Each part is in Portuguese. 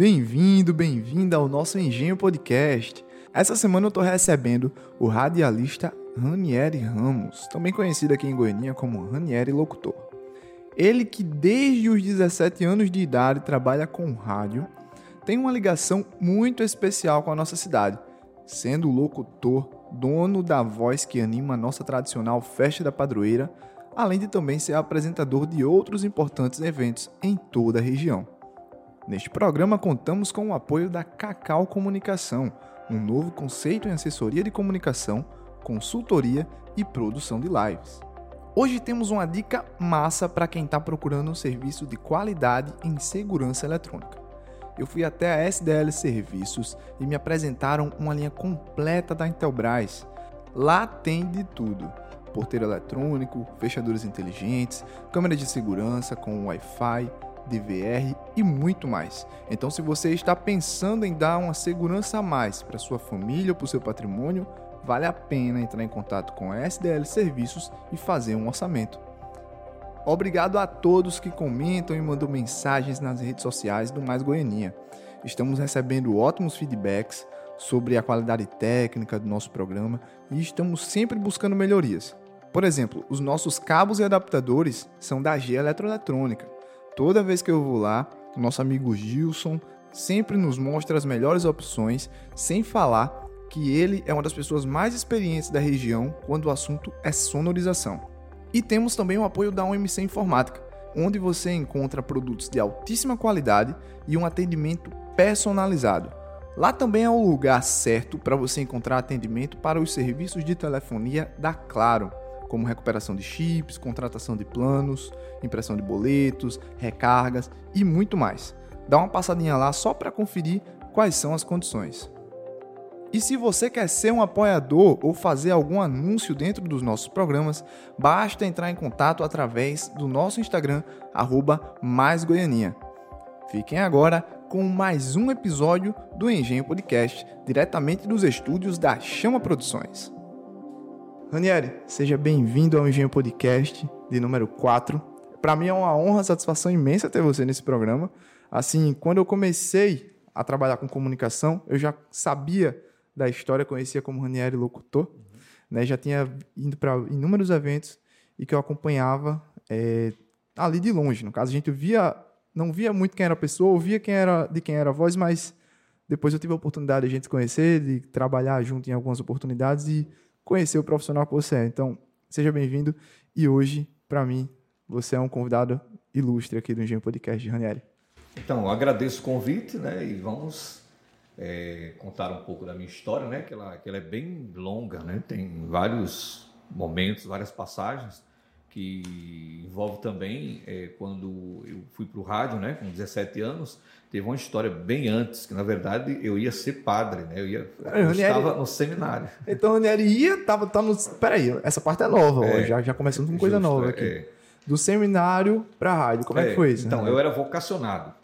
Bem-vindo, bem-vinda ao nosso Engenho Podcast. Essa semana eu estou recebendo o radialista Ranieri Ramos, também conhecido aqui em Goiânia como Ranieri Locutor. Ele que desde os 17 anos de idade trabalha com rádio, tem uma ligação muito especial com a nossa cidade, sendo locutor, dono da voz que anima a nossa tradicional Festa da Padroeira, além de também ser apresentador de outros importantes eventos em toda a região. Neste programa contamos com o apoio da Cacau Comunicação, um novo conceito em assessoria de comunicação, consultoria e produção de lives. Hoje temos uma dica massa para quem está procurando um serviço de qualidade em segurança eletrônica. Eu fui até a SDL Serviços e me apresentaram uma linha completa da Intelbras. Lá tem de tudo: porteiro eletrônico, fechaduras inteligentes, câmeras de segurança com Wi-Fi, DVR e muito mais. Então, se você está pensando em dar uma segurança a mais para sua família ou para o seu patrimônio, vale a pena entrar em contato com a SDL Serviços e fazer um orçamento. Obrigado a todos que comentam e mandam mensagens nas redes sociais do Mais Goianinha. Estamos recebendo ótimos feedbacks sobre a qualidade técnica do nosso programa e estamos sempre buscando melhorias. Por exemplo, os nossos cabos e adaptadores são da G Eletroeletrônica. Toda vez que eu vou lá, o nosso amigo Gilson sempre nos mostra as melhores opções, sem falar que ele é uma das pessoas mais experientes da região quando o assunto é sonorização. E temos também o apoio da OMC Informática, onde você encontra produtos de altíssima qualidade e um atendimento personalizado. Lá também é o lugar certo para você encontrar atendimento para os serviços de telefonia da Claro, como recuperação de chips, contratação de planos, impressão de boletos, recargas e muito mais. Dá uma passadinha lá só para conferir quais são as condições. E se você quer ser um apoiador ou fazer algum anúncio dentro dos nossos programas, basta entrar em contato através do nosso Instagram, @maisgoianinha. Fiquem agora com mais um episódio do Engenho Podcast, diretamente dos estúdios da Chama Produções. Ranieri, seja bem-vindo ao Engenho Podcast de número 4. Para mim é uma honra, satisfação imensa ter você nesse programa. Assim, quando eu comecei a trabalhar com comunicação, eu já sabia da história, conhecia como Ranieri locutor, uhum. né? Já tinha ido para inúmeros eventos e que eu acompanhava é, ali de longe. No caso, a gente via, não via muito quem era a pessoa, ouvia quem era, de quem era a voz, mas depois eu tive a oportunidade de a gente se conhecer, de trabalhar junto em algumas oportunidades e conhecer o profissional que você é. Então, seja bem-vindo. E hoje, para mim, você é um convidado ilustre aqui do Engenho Podcast de Ranieri. Então, agradeço o convite, né? E vamos é, contar um pouco da minha história, né? Que ela, que ela é bem longa, né? Tem vários momentos, várias passagens que envolve também é, quando eu fui para o rádio, né? Com 17 anos, teve uma história bem antes que na verdade eu ia ser padre, né? Eu ia, eu Ranieri, estava no seminário. Então Ranieri ia, tava, tava no, peraí, essa parte é nova, é, ó, já já começando com coisa justo, nova aqui. É. Do seminário para a rádio, como é, que é, foi isso? Então eu era vocacionado.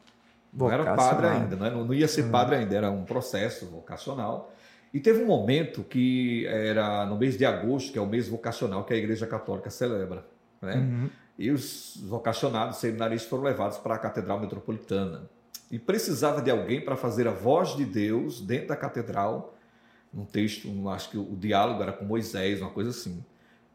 Não era padre ainda, né? não, não ia ser uhum. padre ainda, era um processo vocacional. E teve um momento que era no mês de agosto, que é o mês vocacional que a Igreja Católica celebra. Né? Uhum. E os vocacionados seminaristas foram levados para a Catedral Metropolitana. E precisava de alguém para fazer a voz de Deus dentro da catedral. Um texto, um, acho que o diálogo era com Moisés, uma coisa assim.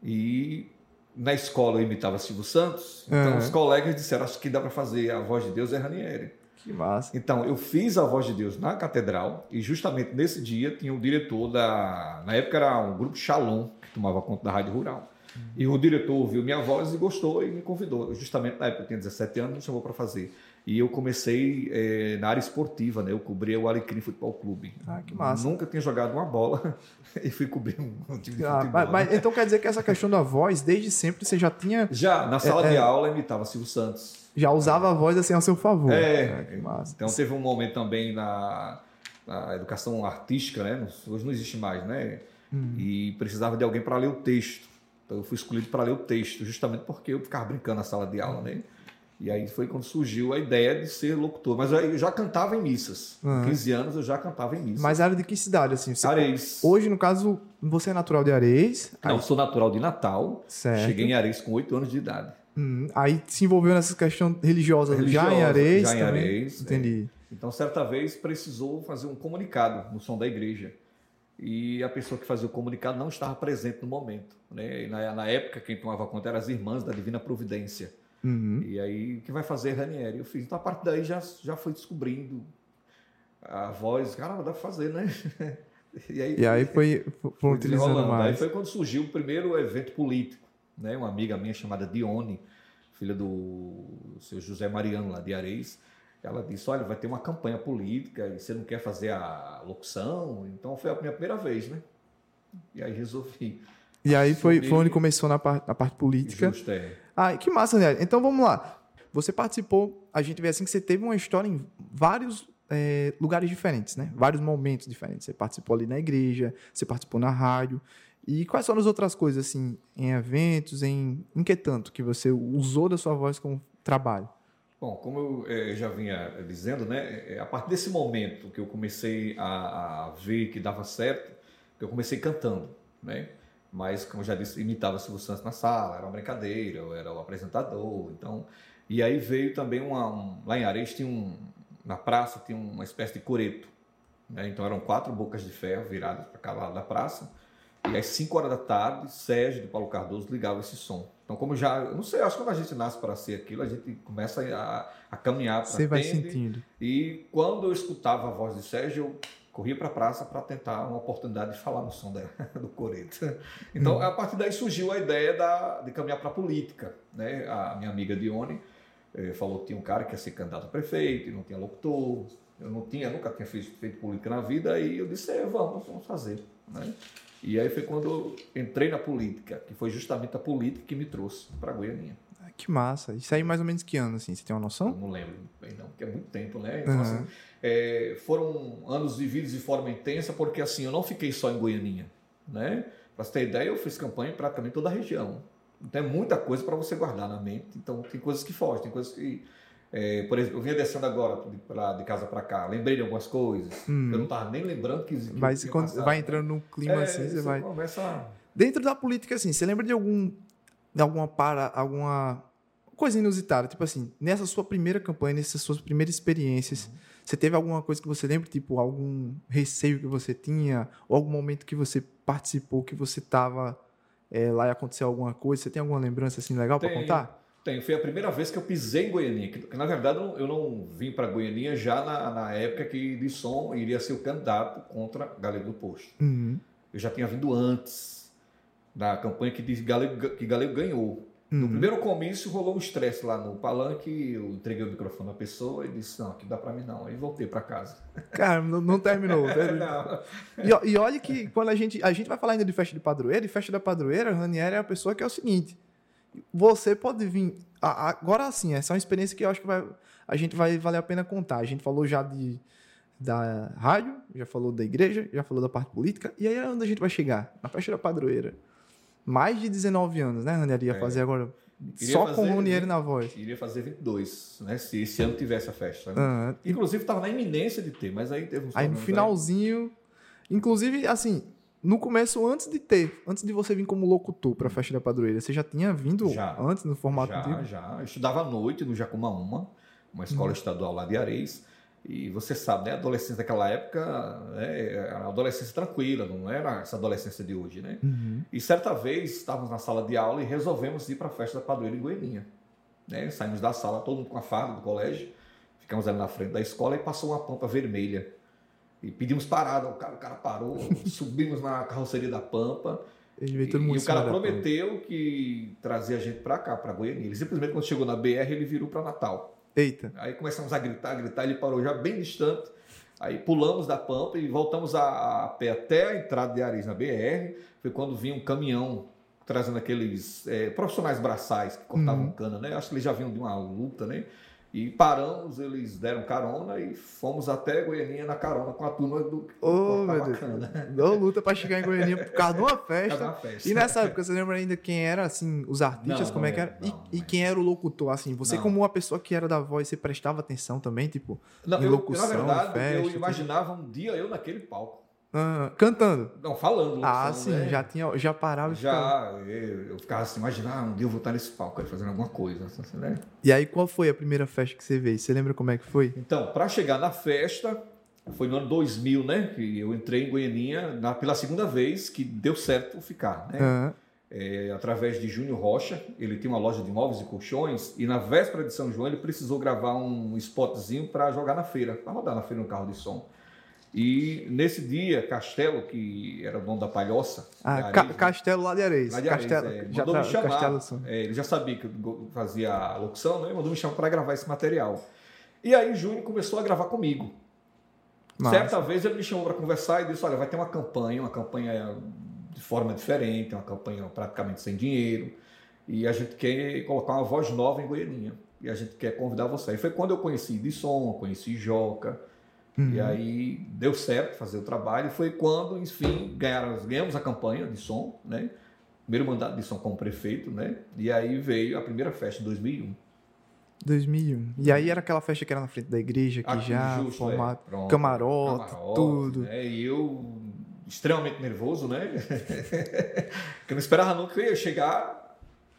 E na escola eu imitava Silvio Santos, então uhum. os colegas disseram: acho que dá para fazer a voz de Deus é Ranieri. Que massa. Então, eu fiz a voz de Deus na catedral e justamente nesse dia tinha o diretor da. Na época era um grupo Shalom, que tomava conta da Rádio Rural. E o diretor ouviu minha voz e gostou e me convidou. Justamente na época eu tinha 17 anos, me chamou para fazer. E eu comecei é, na área esportiva, né? Eu cobri o Alecrim Futebol Clube. Ah, que massa. Nunca tinha jogado uma bola e fui cobrir um, time de ah, futebol. Mas, mas, então quer dizer que essa questão da voz, desde sempre você já tinha. Já, na sala é, de é... aula imitava Silvio Santos já usava a voz assim ao seu favor. É, é então teve um momento também na, na educação artística, né? Hoje não existe mais, né? Hum. E precisava de alguém para ler o texto. Então eu fui escolhido para ler o texto, justamente porque eu ficava brincando na sala de aula, né? E aí foi quando surgiu a ideia de ser locutor. Mas eu já cantava em missas. Com 15 anos eu já cantava em missas. Mas era de que cidade, assim? Você... Areis. Hoje, no caso, você é natural de Areis? Não, aí... sou natural de Natal. Certo. Cheguei em Areis com 8 anos de idade. Hum, aí se envolveu nessa questão religiosa, religiosa já em Areis. Já em Areis. Entendi. É. Então, certa vez, precisou fazer um comunicado no som da igreja. E a pessoa que fazia o comunicado não estava presente no momento. Né? Na, na, época, quem tomava conta eram as irmãs da Divina Providência. Uhum. E aí, o que vai fazer Ranieri? Eu fiz. Então, a partir daí, já, já foi descobrindo a voz. Cara, dá para fazer, né? E aí, e aí foi, foi utilizando mais. Aí foi quando surgiu o primeiro evento político. Né? Uma amiga minha chamada Dione, filha do seu José Mariano, lá de Areis, ela disse: Olha, vai ter uma campanha política e você não quer fazer a locução? Então foi a minha primeira vez, né? E aí resolvi. E aí foi, foi onde começou na parte, na parte política. Justo, é. Ah, que massa, né? Então vamos lá. Você participou, a gente vê assim que você teve uma história em vários é, lugares diferentes, né? Vários momentos diferentes. Você participou ali na igreja, você participou na rádio. E quais foram as outras coisas, assim, em eventos, em, em que tanto que você usou da sua voz como trabalho? Bom, como eu eh, já vinha dizendo, né, eh, a partir desse momento que eu comecei a, a, ver que dava certo, eu comecei cantando, né? Mas, como eu já disse, imitava Silvio Santos na sala, era uma brincadeira, eu era o apresentador, então... E aí veio também uma... Um, lá em Areia tinha um... Na praça tinha uma espécie de coreto, né? Então eram quatro bocas de ferro viradas para cada lado da praça, e às 5 horas da tarde, Sérgio de Paulo Cardoso ligava esse som. Então, como já, eu não sei, acho que quando a gente nasce para ser aquilo, a gente começa a, a caminhar para Você vai sentindo. E quando eu escutava a voz de Sérgio, eu corria para a praça para tentar uma oportunidade de falar no som da, do coreto. Então, hum. a partir daí surgiu a ideia da, de caminhar para a política. Né? A minha amiga Dione eh, falou que tinha um cara que ia ser candidato a prefeito, e não tinha locutor, eu não tinha, nunca tinha feito, feito política na vida, e eu disse, é, vamos, vamos fazer. Né? E aí foi quando eu entrei na política, que foi justamente a política que me trouxe para Goianinha. Ah, que massa. Isso aí mais ou menos que ano, assim? Você tem uma noção? Eu não lembro bem não, porque é muito tempo, né? Então, uhum. assim, é, foram anos vividos de forma intensa, porque assim, eu não fiquei só em Goianinha, né? Para você ter ideia, eu fiz campanha em praticamente toda a região. Então é muita coisa para você guardar na mente. Então tem coisas que fogem, tem coisas que é, por exemplo, eu vinha descendo agora de, pra, de casa para cá, lembrei de algumas coisas. Hum. Eu não estava nem lembrando que, Mas quando passado, vai entrando num clima é, assim, você vai. Começa... Dentro da política, assim, você lembra de algum. de alguma para. alguma coisa inusitada? Tipo assim, nessa sua primeira campanha, nessas suas primeiras experiências, uhum. você teve alguma coisa que você lembra, tipo, algum receio que você tinha, ou algum momento que você participou, que você estava é, lá e aconteceu alguma coisa? Você tem alguma lembrança assim legal para contar? Tenho, foi a primeira vez que eu pisei em Goianinha. Que, na verdade eu não vim para Goianinha já na, na, época que Lisson iria ser o candidato contra Galego do Posto. Uhum. Eu já tinha vindo antes da campanha que, Galego, que Galego ganhou. Uhum. No primeiro comício rolou um estresse lá no palanque, eu entreguei o microfone à pessoa e disse, não, aqui dá para mim não. Aí voltei para casa. Cara, não, não terminou. não. E, e, olha que quando a gente, a gente vai falar ainda de festa de padroeira, e festa da padroeira, Ranieri é a pessoa que é o seguinte, você pode vir. Agora sim, essa é uma experiência que eu acho que vai, a gente vai valer a pena contar. A gente falou já de, da rádio, já falou da igreja, já falou da parte política. E aí é onde a gente vai chegar? Na festa da padroeira. Mais de 19 anos, né, Ranieri? Ia é. fazer agora. só fazer, com o Ranieri na voz. Iria fazer 22, né? Se esse ano tivesse a festa. Né? Uhum. Inclusive, estava na iminência de ter, mas aí teve um Aí no finalzinho. Aí. Inclusive, assim, no começo, antes de ter, antes de você vir como locutor para a Festa da Padroeira, você já tinha vindo já, antes no formato já, de... Já, Eu estudava à noite no Jacumaúma, uma escola hum. estadual lá de Areis. E você sabe, né? A adolescência daquela época né, era uma adolescência tranquila, não era essa adolescência de hoje, né? Uhum. E certa vez estávamos na sala de aula e resolvemos ir para a festa da padroeira em Goianinha. Né? Saímos da sala, todo mundo com a farda do colégio, ficamos ali na frente da escola e passou uma pampa vermelha. E pedimos parada, o cara, o cara parou, subimos na carroceria da Pampa. E, e o cara prometeu que trazia a gente para cá, para Goiânia. Ele simplesmente, quando chegou na BR, ele virou para Natal. Eita. Aí começamos a gritar, gritar, ele parou já bem distante. Aí pulamos da Pampa e voltamos a, a pé até a entrada de Aris na BR. Foi quando vinha um caminhão trazendo aqueles é, profissionais braçais que cortavam uhum. cana, né? Acho que eles já vinham de uma luta, né? E paramos, eles deram carona e fomos até Goianinha na carona com a turma do oh, meu. Deus. Deu luta para chegar em Goianinha por causa de uma festa. Uma festa. E nessa época, você lembra ainda quem era, assim, os artistas, não, como não é que era? Não, e, e, quem era o locutor, assim? Você, como uma pessoa que era da voz, você prestava atenção também, tipo, não, em locução, eu, Na verdade, festa, eu imaginava um dia eu naquele palco. Ah, cantando? Não, falando. Ah, sim, né? já, tinha, já parava e Já, ficava... eu, eu ficava assim, imaginando, ah, um dia eu vou estar nesse palco, fazendo alguma coisa. Assim, né? E aí, qual foi a primeira festa que você veio? Você lembra como é que foi? Então, para chegar na festa, foi no ano 2000, né? Que eu entrei em Goianinha na, pela segunda vez, que deu certo ficar, né? É, através de Júnior Rocha, ele tem uma loja de móveis e colchões, e na véspera de São João ele precisou gravar um spotzinho para jogar na feira, para rodar na feira no carro de som. E nesse dia, Castelo, que era o dono da Palhoça. Ah, Areia, Ca Castelo lá de Areia. Lá de Areia, Castelo, é, mandou me chamar. Castelo, é, ele já sabia que eu fazia a locução, né? Mandou me chamar para gravar esse material. E aí, Júnior começou a gravar comigo. Nossa. Certa vez ele me chamou para conversar e disse: Olha, vai ter uma campanha, uma campanha de forma diferente, uma campanha praticamente sem dinheiro. E a gente quer colocar uma voz nova em Goianinha. E a gente quer convidar você. E foi quando eu conheci de som, conheci Joca. Uhum. E aí deu certo fazer o trabalho. Foi quando, enfim, ganharam, ganhamos a campanha de som, né? Primeiro mandato de som como prefeito, né? E aí veio a primeira festa em 2001. 2001. E aí era aquela festa que era na frente da igreja, que Aqui, já justo, formato, é. Pronto, camarote, camarote, tudo. Né? E eu extremamente nervoso, né? que eu não esperava nunca que eu ia chegar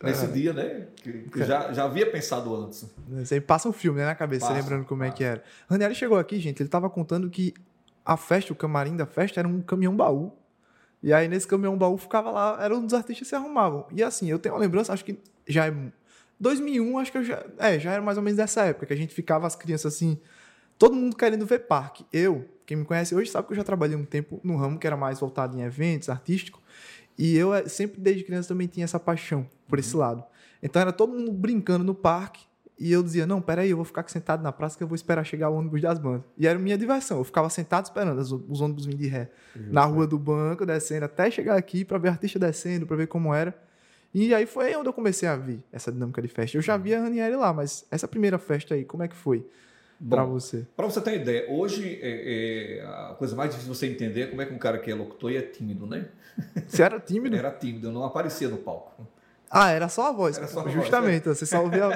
nesse dia, né? Que, que já, já havia pensado antes. Você passa um filme né, na cabeça, passa, lembrando como passa. é que era. Ranieri chegou aqui, gente, ele estava contando que a festa, o camarim da festa, era um caminhão baú. E aí, nesse caminhão baú, ficava lá, era um dos artistas que se arrumavam. E assim, eu tenho uma lembrança, acho que já é. 2001, acho que eu já. É, já era mais ou menos dessa época, que a gente ficava, as crianças assim, todo mundo querendo ver parque. Eu, quem me conhece hoje, sabe que eu já trabalhei um tempo no ramo que era mais voltado em eventos, artístico. E eu eh, sempre, desde criança, também tinha essa paixão por esse uhum. lado. Então era todo mundo brincando no parque. E eu dizia, não, peraí, eu vou ficar sentado na praça que eu vou esperar chegar o ônibus das bandas. E era minha diversão. Eu ficava sentado esperando os, os ônibus vindo de ré. Uhum. Na rua do banco, descendo, até chegar aqui para ver artista descendo, para ver como era. E aí foi onde eu comecei a ver essa dinâmica de festa. Eu já via a Ranieri lá, mas essa primeira festa aí, como é que foi? Para você? Para você ter uma ideia, hoje é, é, a coisa mais difícil de você entender é como é que um cara que é locutor e é tímido, né? Você era tímido? era tímido, eu não aparecia no palco. Ah, era só a voz. Só a justamente, voz, é. você só ouvia.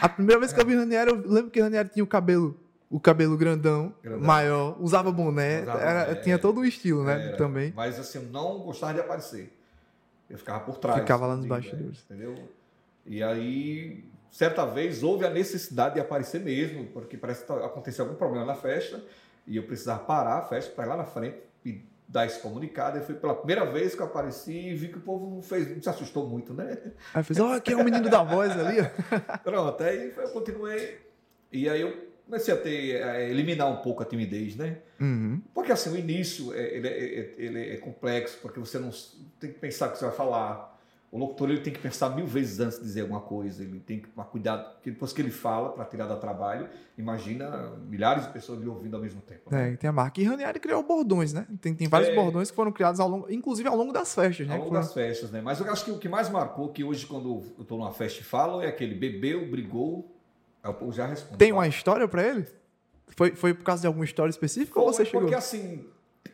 A primeira vez que eu vi Ranieri, eu lembro que Ranieri tinha o cabelo, o cabelo grandão, grandão. maior, usava boné, usava era, boné tinha todo o estilo, né? Era. Também. Mas assim, eu não gostava de aparecer. Eu ficava por trás. Ficava lá nos bastidores. Né? Entendeu? E aí certa vez houve a necessidade de aparecer mesmo, porque parece que tá, aconteceu algum problema na festa e eu precisava parar a festa para ir lá na frente e dar esse comunicado. E foi pela primeira vez que eu apareci e vi que o povo não, fez, não se assustou muito, né? Aí fez, ó, oh, aqui é o menino da voz ali. Pronto, aí eu continuei e aí eu comecei a ter, a eliminar um pouco a timidez, né? Uhum. Porque assim, o início é, ele é, ele é complexo, porque você não tem que pensar o que você vai falar o locutor ele tem que pensar mil vezes antes de dizer alguma coisa, ele tem que tomar cuidado, porque depois que ele fala para tirar da trabalho, imagina milhares de pessoas lhe ouvindo ao mesmo tempo. Né? É, tem a marca. E Ranieri criou bordões, né? Tem, tem vários é, bordões que foram criados ao longo, inclusive ao longo das festas, né? Ao longo foram... das festas, né? Mas eu acho que o que mais marcou, que hoje quando eu estou numa festa e falo, é aquele bebeu, brigou, eu já respondo. Tem uma história para ele? Foi, foi por causa de alguma história específica foi, ou você chegou? Porque assim,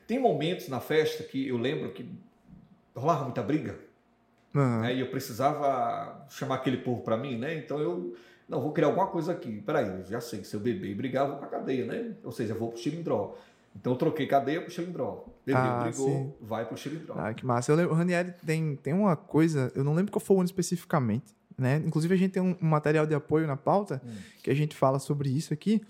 tem momentos na festa que eu lembro que rolava muita briga. Uhum. Né? E eu precisava chamar aquele povo para mim, né? Então eu não vou criar alguma coisa aqui. Peraí, já sei que se eu beber e brigar, eu vou para cadeia, né? Ou seja, eu vou pro xilindró. Então eu troquei cadeia pro xilindró. Bebeu, ah, brigou, sim. vai pro xilindró. Ah, que massa. Eu lembro, o Ranieri tem, tem uma coisa, eu não lembro qual foi o ano especificamente, né? Inclusive a gente tem um, um material de apoio na pauta hum. que a gente fala sobre isso aqui.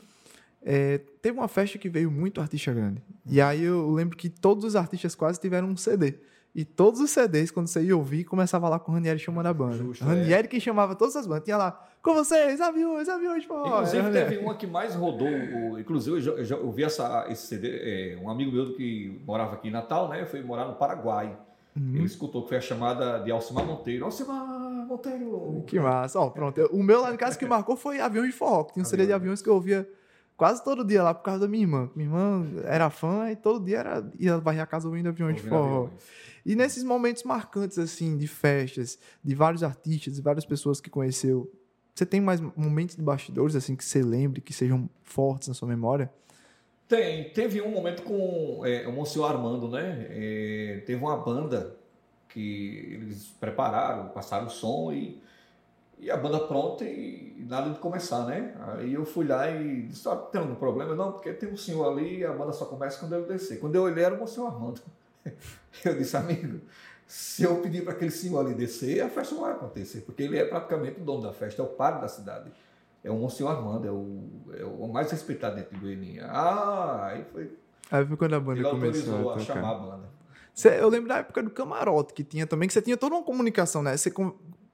É, teve uma festa que veio muito artista grande. Hum. E aí eu lembro que todos os artistas quase tiveram um CD. E todos os CDs, quando você ia ouvir, começava lá com o Ranieri chamando a banda. Justo, Ranieri é. que chamava todas as bandas. Tinha lá, com vocês, aviões, aviões, pô. Inclusive, teve uma que mais rodou. O, inclusive, eu já, eu já ouvi essa, esse CD. É, um amigo meu que morava aqui em Natal, né? Foi morar no Paraguai. Uhum. Ele escutou que foi a chamada de Alcimar Monteiro. Alcimar Monteiro! Que massa. Ó, pronto. O meu lá em casa que marcou foi Aviões de Forró. Tinha um CD de aviões que eu ouvia quase todo dia lá por causa da minha irmã. Minha irmã era fã e todo dia era, ia varrer a casa ouvindo Aviões ouvindo de Forró. Aviões. E nesses momentos marcantes, assim, de festas, de vários artistas, de várias pessoas que conheceu, você tem mais momentos de bastidores, assim, que você lembre, que sejam fortes na sua memória? Tem. Teve um momento com é, o Monsenhor Armando, né? É, teve uma banda que eles prepararam, passaram o som e E a banda pronta e nada de começar, né? Aí eu fui lá e disse, ah, tem algum problema? Não, porque tem um senhor ali e a banda só começa quando eu descer. Quando eu olhei era o senhor Armando. Eu disse, amigo, se eu pedir para aquele senhor ali descer, a festa não vai acontecer, porque ele é praticamente o dono da festa, é o padre da cidade. É o Monsenhor Armando, é o, é o mais respeitado dentro de Goiânia. Ah, aí foi. Aí foi quando a banda ele começou a, a chamar a banda. Cê, eu lembro da época do camarote que tinha também, que você tinha toda uma comunicação, né? Você,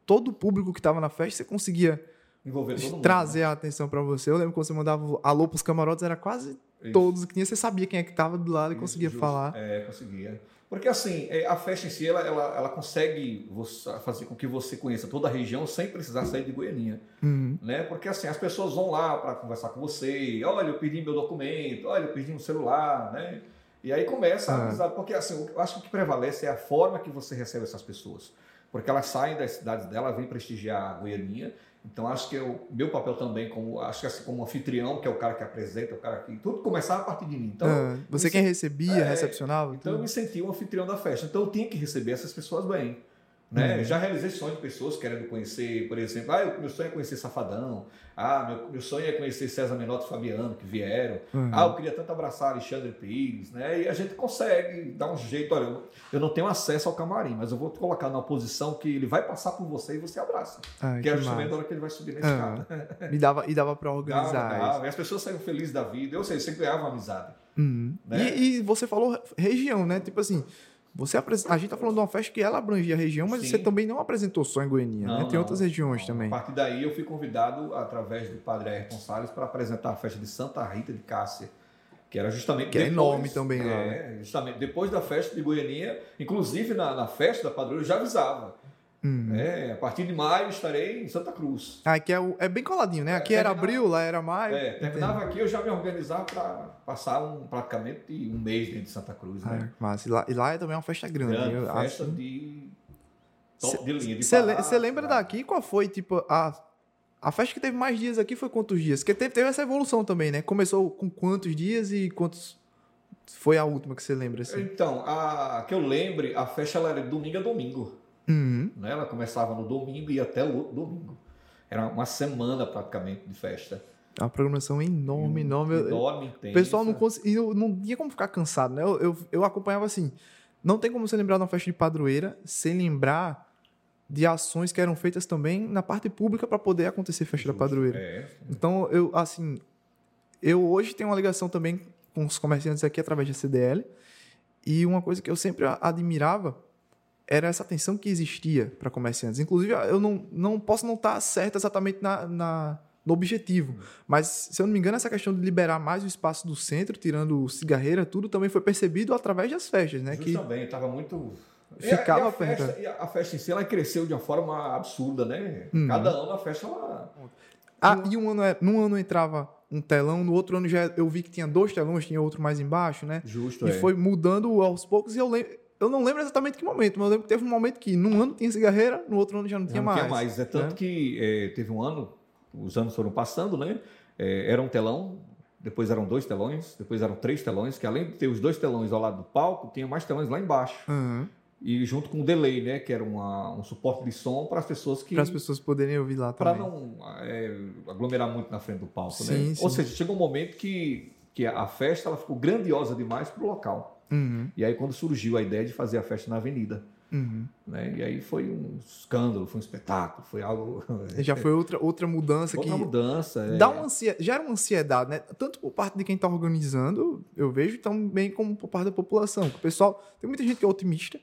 todo o público que estava na festa, você conseguia Envolver todo mundo, trazer né? a atenção para você. Eu lembro que você mandava alô pros camarotes, era quase Isso. todos que tinha, você sabia quem é que estava do lado e conseguia justo. falar. É, conseguia. Porque assim, é, a festa em si, ela, ela, ela consegue fazer com que você conheça toda a região sem precisar sair de Goianinha. Uhum. Né? Porque assim, as pessoas vão lá para conversar com você, olha, eu perdi meu documento, olha, eu perdi um celular, né? E aí começa a amizade, porque assim, eu acho que o que prevalece é a forma que você recebe essas pessoas. Porque elas saem das cidades dela, vêm prestigiar a Goianinha, então acho que o meu papel também como acho que assim como anfitrião, que é o cara que apresenta, o cara que tudo começava a partir de mim. Então ah, você quem recebia, é, recepcionava. Então tudo. eu me sentia um anfitrião da festa. Então eu tinha que receber essas pessoas bem. Né? Uhum. Já realizei sonhos de pessoas querendo conhecer, por exemplo, ah, meu sonho é conhecer Safadão, ah, meu, meu sonho é conhecer César Menotti e Fabiano, que vieram, uhum. ah, eu queria tanto abraçar Alexandre Pires, né? e a gente consegue dar um jeito, olha, eu, eu não tenho acesso ao camarim, mas eu vou te colocar numa posição que ele vai passar por você e você abraça, Ai, que, é justamente a hora que ele vai subir na escada. Uhum. e dava, e dava para organizar dava, dava. E as pessoas saíram felizes da vida, ou seja, você ganhava amizade. Uhum. Né? E, e você falou região, né? Tipo assim, você A gente tá falando de uma festa que ela abrangia a região, mas Sim. você também não apresentou só em Goiânia, né? Tem não, outras regiões não. também. A partir daí eu fui convidado, através do padre Ayrton Salles, para apresentar a festa de Santa Rita de Cássia. Que era justamente. Que depois, é enorme também lá. É, né? justamente depois da festa de Goiânia, inclusive na, na festa da padroeira, eu já avisava. Uhum. É, a partir de maio estarei em Santa Cruz. Ah, que é, o, é bem coladinho, né? Aqui é, era abril, lá era maio. É, terminava aqui, eu já me organizava para passar um, praticamente um mês dentro de Santa Cruz. Né? Ah, mas e lá, e lá é também uma festa grande. grande eu, festa assim... de top de linha. Você lembra daqui qual foi, tipo, a, a festa que teve mais dias aqui foi quantos dias? Porque teve, teve essa evolução também, né? Começou com quantos dias e quantos... Foi a última que você lembra, assim? Então, a que eu lembre, a festa ela era de domingo a domingo. Uhum. Né? Ela começava no domingo e até o domingo. Era uma semana praticamente de festa. É uma programação enorme, enorme. Enorme, intensa. O pessoal não conseguia, não tinha como ficar cansado, né? Eu, eu, eu, acompanhava assim. Não tem como você lembrar de uma festa de padroeira sem lembrar de ações que eram feitas também na parte pública para poder acontecer festa Justo, da padroeira. É. Então, eu, assim, eu hoje tenho uma ligação também com os comerciantes aqui através da CDL. E uma coisa que eu sempre admirava era essa tensão que existia para comerciantes. Inclusive, eu não, não posso não estar tá certo exatamente na, na, no objetivo, mas, se eu não me engano, essa questão de liberar mais o espaço do centro, tirando cigarreira, tudo também foi percebido através das festas, né? Justo que também, estava muito... Ficava e a, e a festa, e a festa em si, ela cresceu de uma forma absurda, né? Uhum. Cada ano a festa, ela... Ah, e um ano, é, num ano entrava um telão, no outro ano já eu vi que tinha dois telões, tinha outro mais embaixo, né? Justo, E é. foi mudando aos poucos, e eu lembro eu não lembro exatamente que momento, mas eu lembro que teve um momento que num ano tinha cigarreira, no outro ano já não tinha não mais. Não tinha mais. É tanto é. que é, teve um ano, os anos foram passando, né? É, era um telão, depois eram dois telões, depois eram três telões, que além de ter os dois telões ao lado do palco, tinha mais telões lá embaixo. Uhum. E junto com o delay, né? Que era uma, um suporte de som para as pessoas que. Para as pessoas poderem ouvir lá também. Para não é, aglomerar muito na frente do palco, sim, né? Sim. Ou seja, chegou um momento que, que a festa ela ficou grandiosa demais para o local. Uhum. E aí quando surgiu a ideia de fazer a festa na avenida. Uhum. Né? E aí foi um escândalo, foi um espetáculo, foi algo. Já foi outra, outra mudança outra que. mudança. É... Dá uma ansiedade, gera uma ansiedade, né? Tanto por parte de quem está organizando, eu vejo, também como por parte da população. O pessoal. Tem muita gente que é otimista,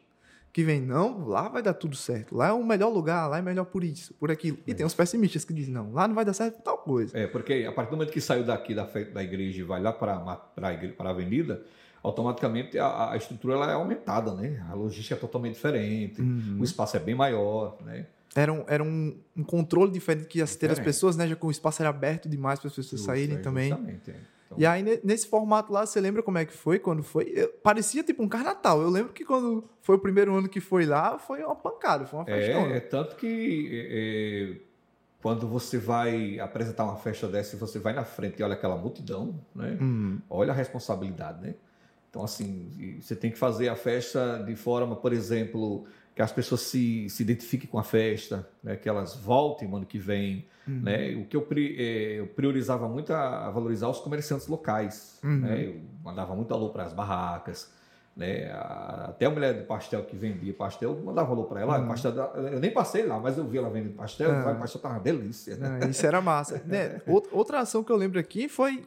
que vem, não, lá vai dar tudo certo. Lá é o melhor lugar, lá é melhor por isso, por aquilo. E é. tem os pessimistas que dizem, não, lá não vai dar certo por tal coisa. É, porque a partir do momento que saiu daqui da, da igreja e vai lá para a avenida automaticamente a, a estrutura ela é aumentada, né? A logística é totalmente diferente, uhum. o espaço é bem maior, né? Era um, era um, um controle diferente que ia ter as pessoas, né? Já que o espaço era aberto demais para as pessoas Justo, saírem é, também. Exatamente. É. Então... E aí, nesse formato lá, você lembra como é que foi? Quando foi? Eu, parecia tipo um carnatal. Eu lembro que quando foi o primeiro ano que foi lá, foi uma pancada, foi uma festa. É, é tanto que é, quando você vai apresentar uma festa dessa e você vai na frente e olha aquela multidão, né? Uhum. Olha a responsabilidade, né? Então, assim, você tem que fazer a festa de forma, por exemplo, que as pessoas se, se identifiquem com a festa, né? que elas voltem no ano que vem. Uhum. Né? O que eu, é, eu, priorizava muito a, valorizar os comerciantes locais. Uhum. Né? Eu mandava muito alô para as barracas. Né? Até a mulher de pastel que vendia pastel, eu mandava valor para ela. Uhum. Pastel, eu nem passei lá, mas eu vi ela vendendo pastel. Uhum. O pastel estava uma delícia. Né? isso era massa. né? Outra ação que eu lembro aqui foi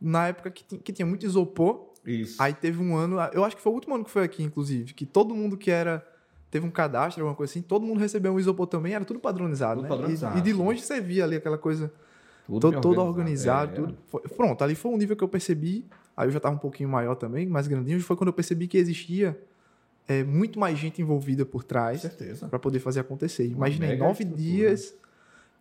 na época que, que tinha muito isopor. Isso. Aí teve um ano, eu acho que foi o último ano que foi aqui, inclusive, que todo mundo que era teve um cadastro, alguma coisa assim, todo mundo recebeu um isopor também, era tudo padronizado, tudo né? Padronizado, e, e, de longe você via ali aquela coisa tudo todo, todo organizado, é, tudo. Foi, pronto, ali foi um nível que eu percebi, aí eu já estava um pouquinho maior também, mais grandinho, foi quando eu percebi que existia é, muito mais gente envolvida por trás para poder fazer acontecer. Imaginei nove dias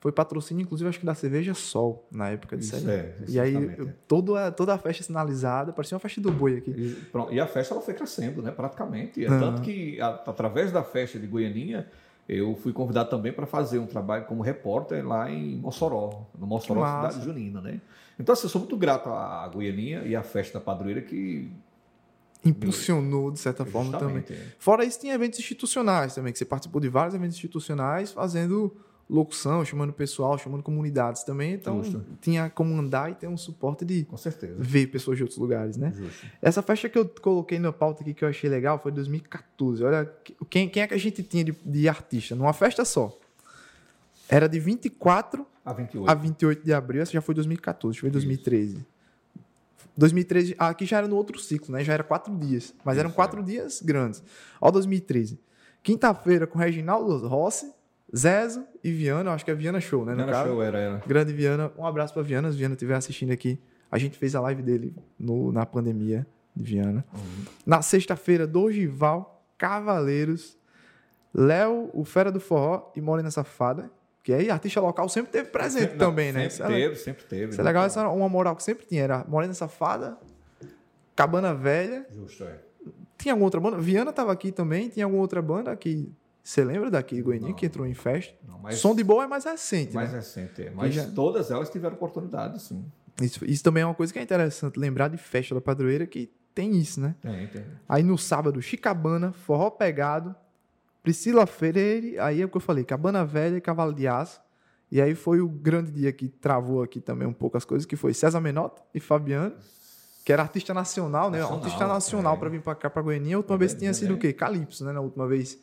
foi patrocínio, inclusive, acho que da cerveja Sol, na época de série. É, e aí, eu, toda, toda a festa sinalizada, parecia uma festa do boi aqui. E, pronto, e a festa ela foi crescendo, né? Praticamente. É Tanto que, a, através da festa de Goianinha, eu fui convidado também para fazer um trabalho como repórter lá em Mossoró, no Mossoró, cidade junina, né? Então, assim, eu sou muito grato à Goianinha e à festa da padroeira que impulsionou de certa forma também. É. Fora isso, tem eventos institucionais também, que você participou de vários eventos institucionais fazendo locução, chamando pessoal, chamando comunidades também. Então, Justo. tinha como andar e ter um suporte de Com certeza. ver pessoas de outros lugares, né? Justo. Essa festa que eu coloquei na pauta aqui que eu achei legal foi 2014. Olha, quem, quem é que a gente tinha de, de artista? Numa festa só. Era de 24 a 28. a 28 de abril. Essa já foi 2014, foi 2013. Isso. 2013, aqui já era no outro ciclo, né? Já era quatro dias. Mas Isso, eram quatro é. dias grandes. Ó, 2013. Quinta-feira com Reginaldo Rossi, Zezo e Viana, acho que é Viana Show, né? Viana Show era, era. Grande Viana. Um abraço para Viana, se Viana estiver assistindo aqui. A gente fez a live dele no, na pandemia de Viana. Uhum. Na sexta-feira, Dogival, Cavaleiros, Léo, o Fera do Forró e Morena Safada. Que aí artista local sempre teve presente sempre, também, não, né? Sempre teve, sempre teve. Isso é legal, essa uma moral que sempre tinha. Era Morena Safada, Cabana Velha. Justo, é. Tinha alguma outra banda? Viana tava aqui também. Tinha alguma outra banda que você lembra daqui, Goiânia, que entrou em festa? Não, mas... Som de boa é mais recente. Mais né? recente, é. Mas já... todas elas tiveram oportunidade, sim. Isso, isso também é uma coisa que é interessante, lembrar de festa da padroeira que tem isso, né? Tem, tem. Aí no sábado, Chicabana, Forró Pegado, Priscila Freire, aí é o que eu falei, Cabana Velha e Cavalo de Aço. E aí foi o grande dia que travou aqui também um pouco as coisas, que foi César Menota e Fabiano, que era artista nacional, né? Nacional, artista nacional é. para vir para cá, para Goiânia. A última é, vez tinha sido é. o quê? Calypso, né? Na última vez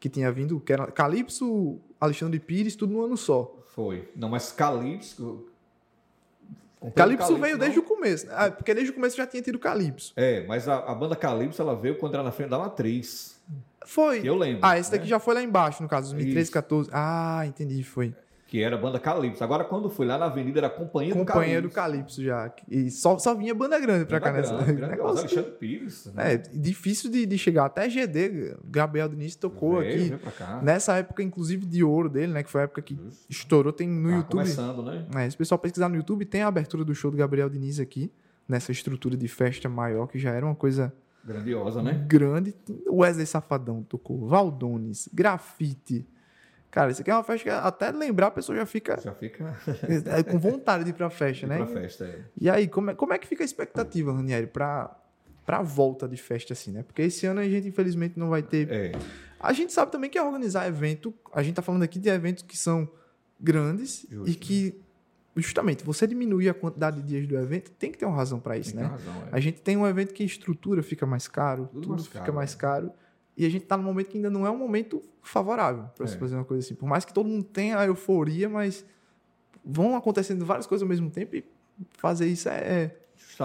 que tinha vindo, que era Calypso, Alexandre Pires, tudo no ano só. Foi. Não, mas Calypso. Calypso, veio não... desde o começo, né? ah, porque desde o começo já tinha tido Calypso. É, mas a, a banda Calypso ela veio quando era na frente da Matriz. Foi. Que eu lembro. Ah, esse daqui né? já foi lá embaixo, no caso, 2013, 14. Ah, entendi, foi que era a banda Calypso. Agora, quando fui lá na avenida, era a Companhia, Companhia do Calypso. Companhia do Calypso já. E só, só vinha banda grande pra banda cá grande, nessa. Grande, negócio. Alexandre Pires. Né? É, difícil de, de, chegar. Até GD, Gabriel Diniz tocou veio, aqui. Veio nessa época, inclusive, de ouro dele, né? Que foi a época que Isso. estourou. Tem no tá YouTube. começando, né? É, se o pessoal pesquisar no YouTube, tem a abertura do show do Gabriel Diniz aqui. Nessa estrutura de festa maior, que já era uma coisa... Grandiosa, né? Grande. Wesley Safadão tocou. Valdones. Grafite. Cara, isso aqui é uma festa que até lembrar a pessoa já fica. Já fica. é, com vontade de ir pra festa, ir né? Pra festa, é. E aí, como é, como é que fica a expectativa, Ranieri, pra, pra volta de festa, assim, né? Porque esse ano a gente, infelizmente, não vai ter. É. A gente sabe também que é organizar evento. A gente tá falando aqui de eventos que são grandes Justo. e que. Justamente, você diminuir a quantidade de dias do evento, tem que ter uma razão para isso, tem né? Razão, é. A gente tem um evento que a estrutura fica mais caro, tudo, tudo mais fica caro, mais é. E a gente está num momento que ainda não é um momento favorável para é. se fazer uma coisa assim. Por mais que todo mundo tenha a euforia, mas vão acontecendo várias coisas ao mesmo tempo e fazer isso é. É,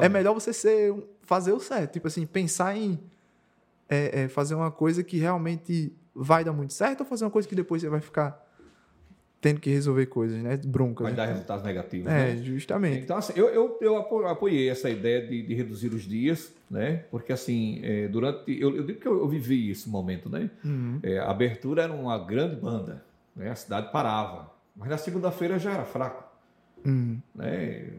é melhor você ser fazer o certo. Tipo assim, pensar em é, é, fazer uma coisa que realmente vai dar muito certo ou fazer uma coisa que depois você vai ficar tendo que resolver coisas, né? Broncas. Vai né? dar resultados negativos. É, né? justamente. Então, assim, eu, eu, eu apoiei essa ideia de, de reduzir os dias, né? Porque, assim, é, durante. Eu, eu digo que eu, eu, vivi esse momento, né? Uhum. É, a abertura era uma grande banda, né? A cidade parava. Mas na segunda-feira já era fraco. Uhum. Né?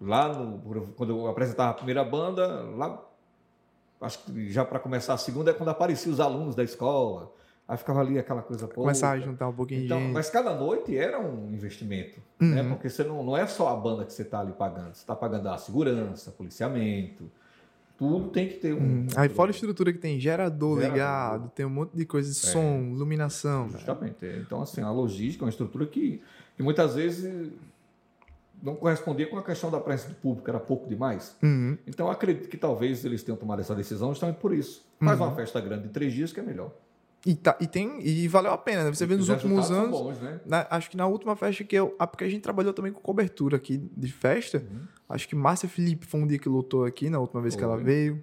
Lá, no, quando eu apresentava a primeira banda, lá. Acho que já para começar a segunda é quando apareciam os alunos da escola Aí ficava ali aquela coisa pouca. Começar a juntar um pouquinho então, de gente. Mas cada noite era um investimento. Né? Uhum. Né? Porque você não, não é só a banda que você está ali pagando. Você está pagando a segurança, policiamento. Tudo tem que ter um. Hum. Aí fora a estrutura que tem gerador, gerador, ligado, tem um monte de coisa, é. som, iluminação. Justamente. Então, assim, a logística é uma estrutura que, que muitas vezes não correspondia com a questão da presença do público, era pouco demais. Uhum. Então, acredito que talvez eles tenham tomado essa decisão justamente por isso. Faz uhum. uma festa grande de três dias que é melhor. E, tá, e, tem, e valeu a pena, né? Você vê nos últimos anos. Bons, né? na, acho que na última festa que eu. Ah, porque a gente trabalhou também com cobertura aqui de festa. Uhum. Acho que Márcia Felipe foi um dia que lutou aqui na última vez foi. que ela veio.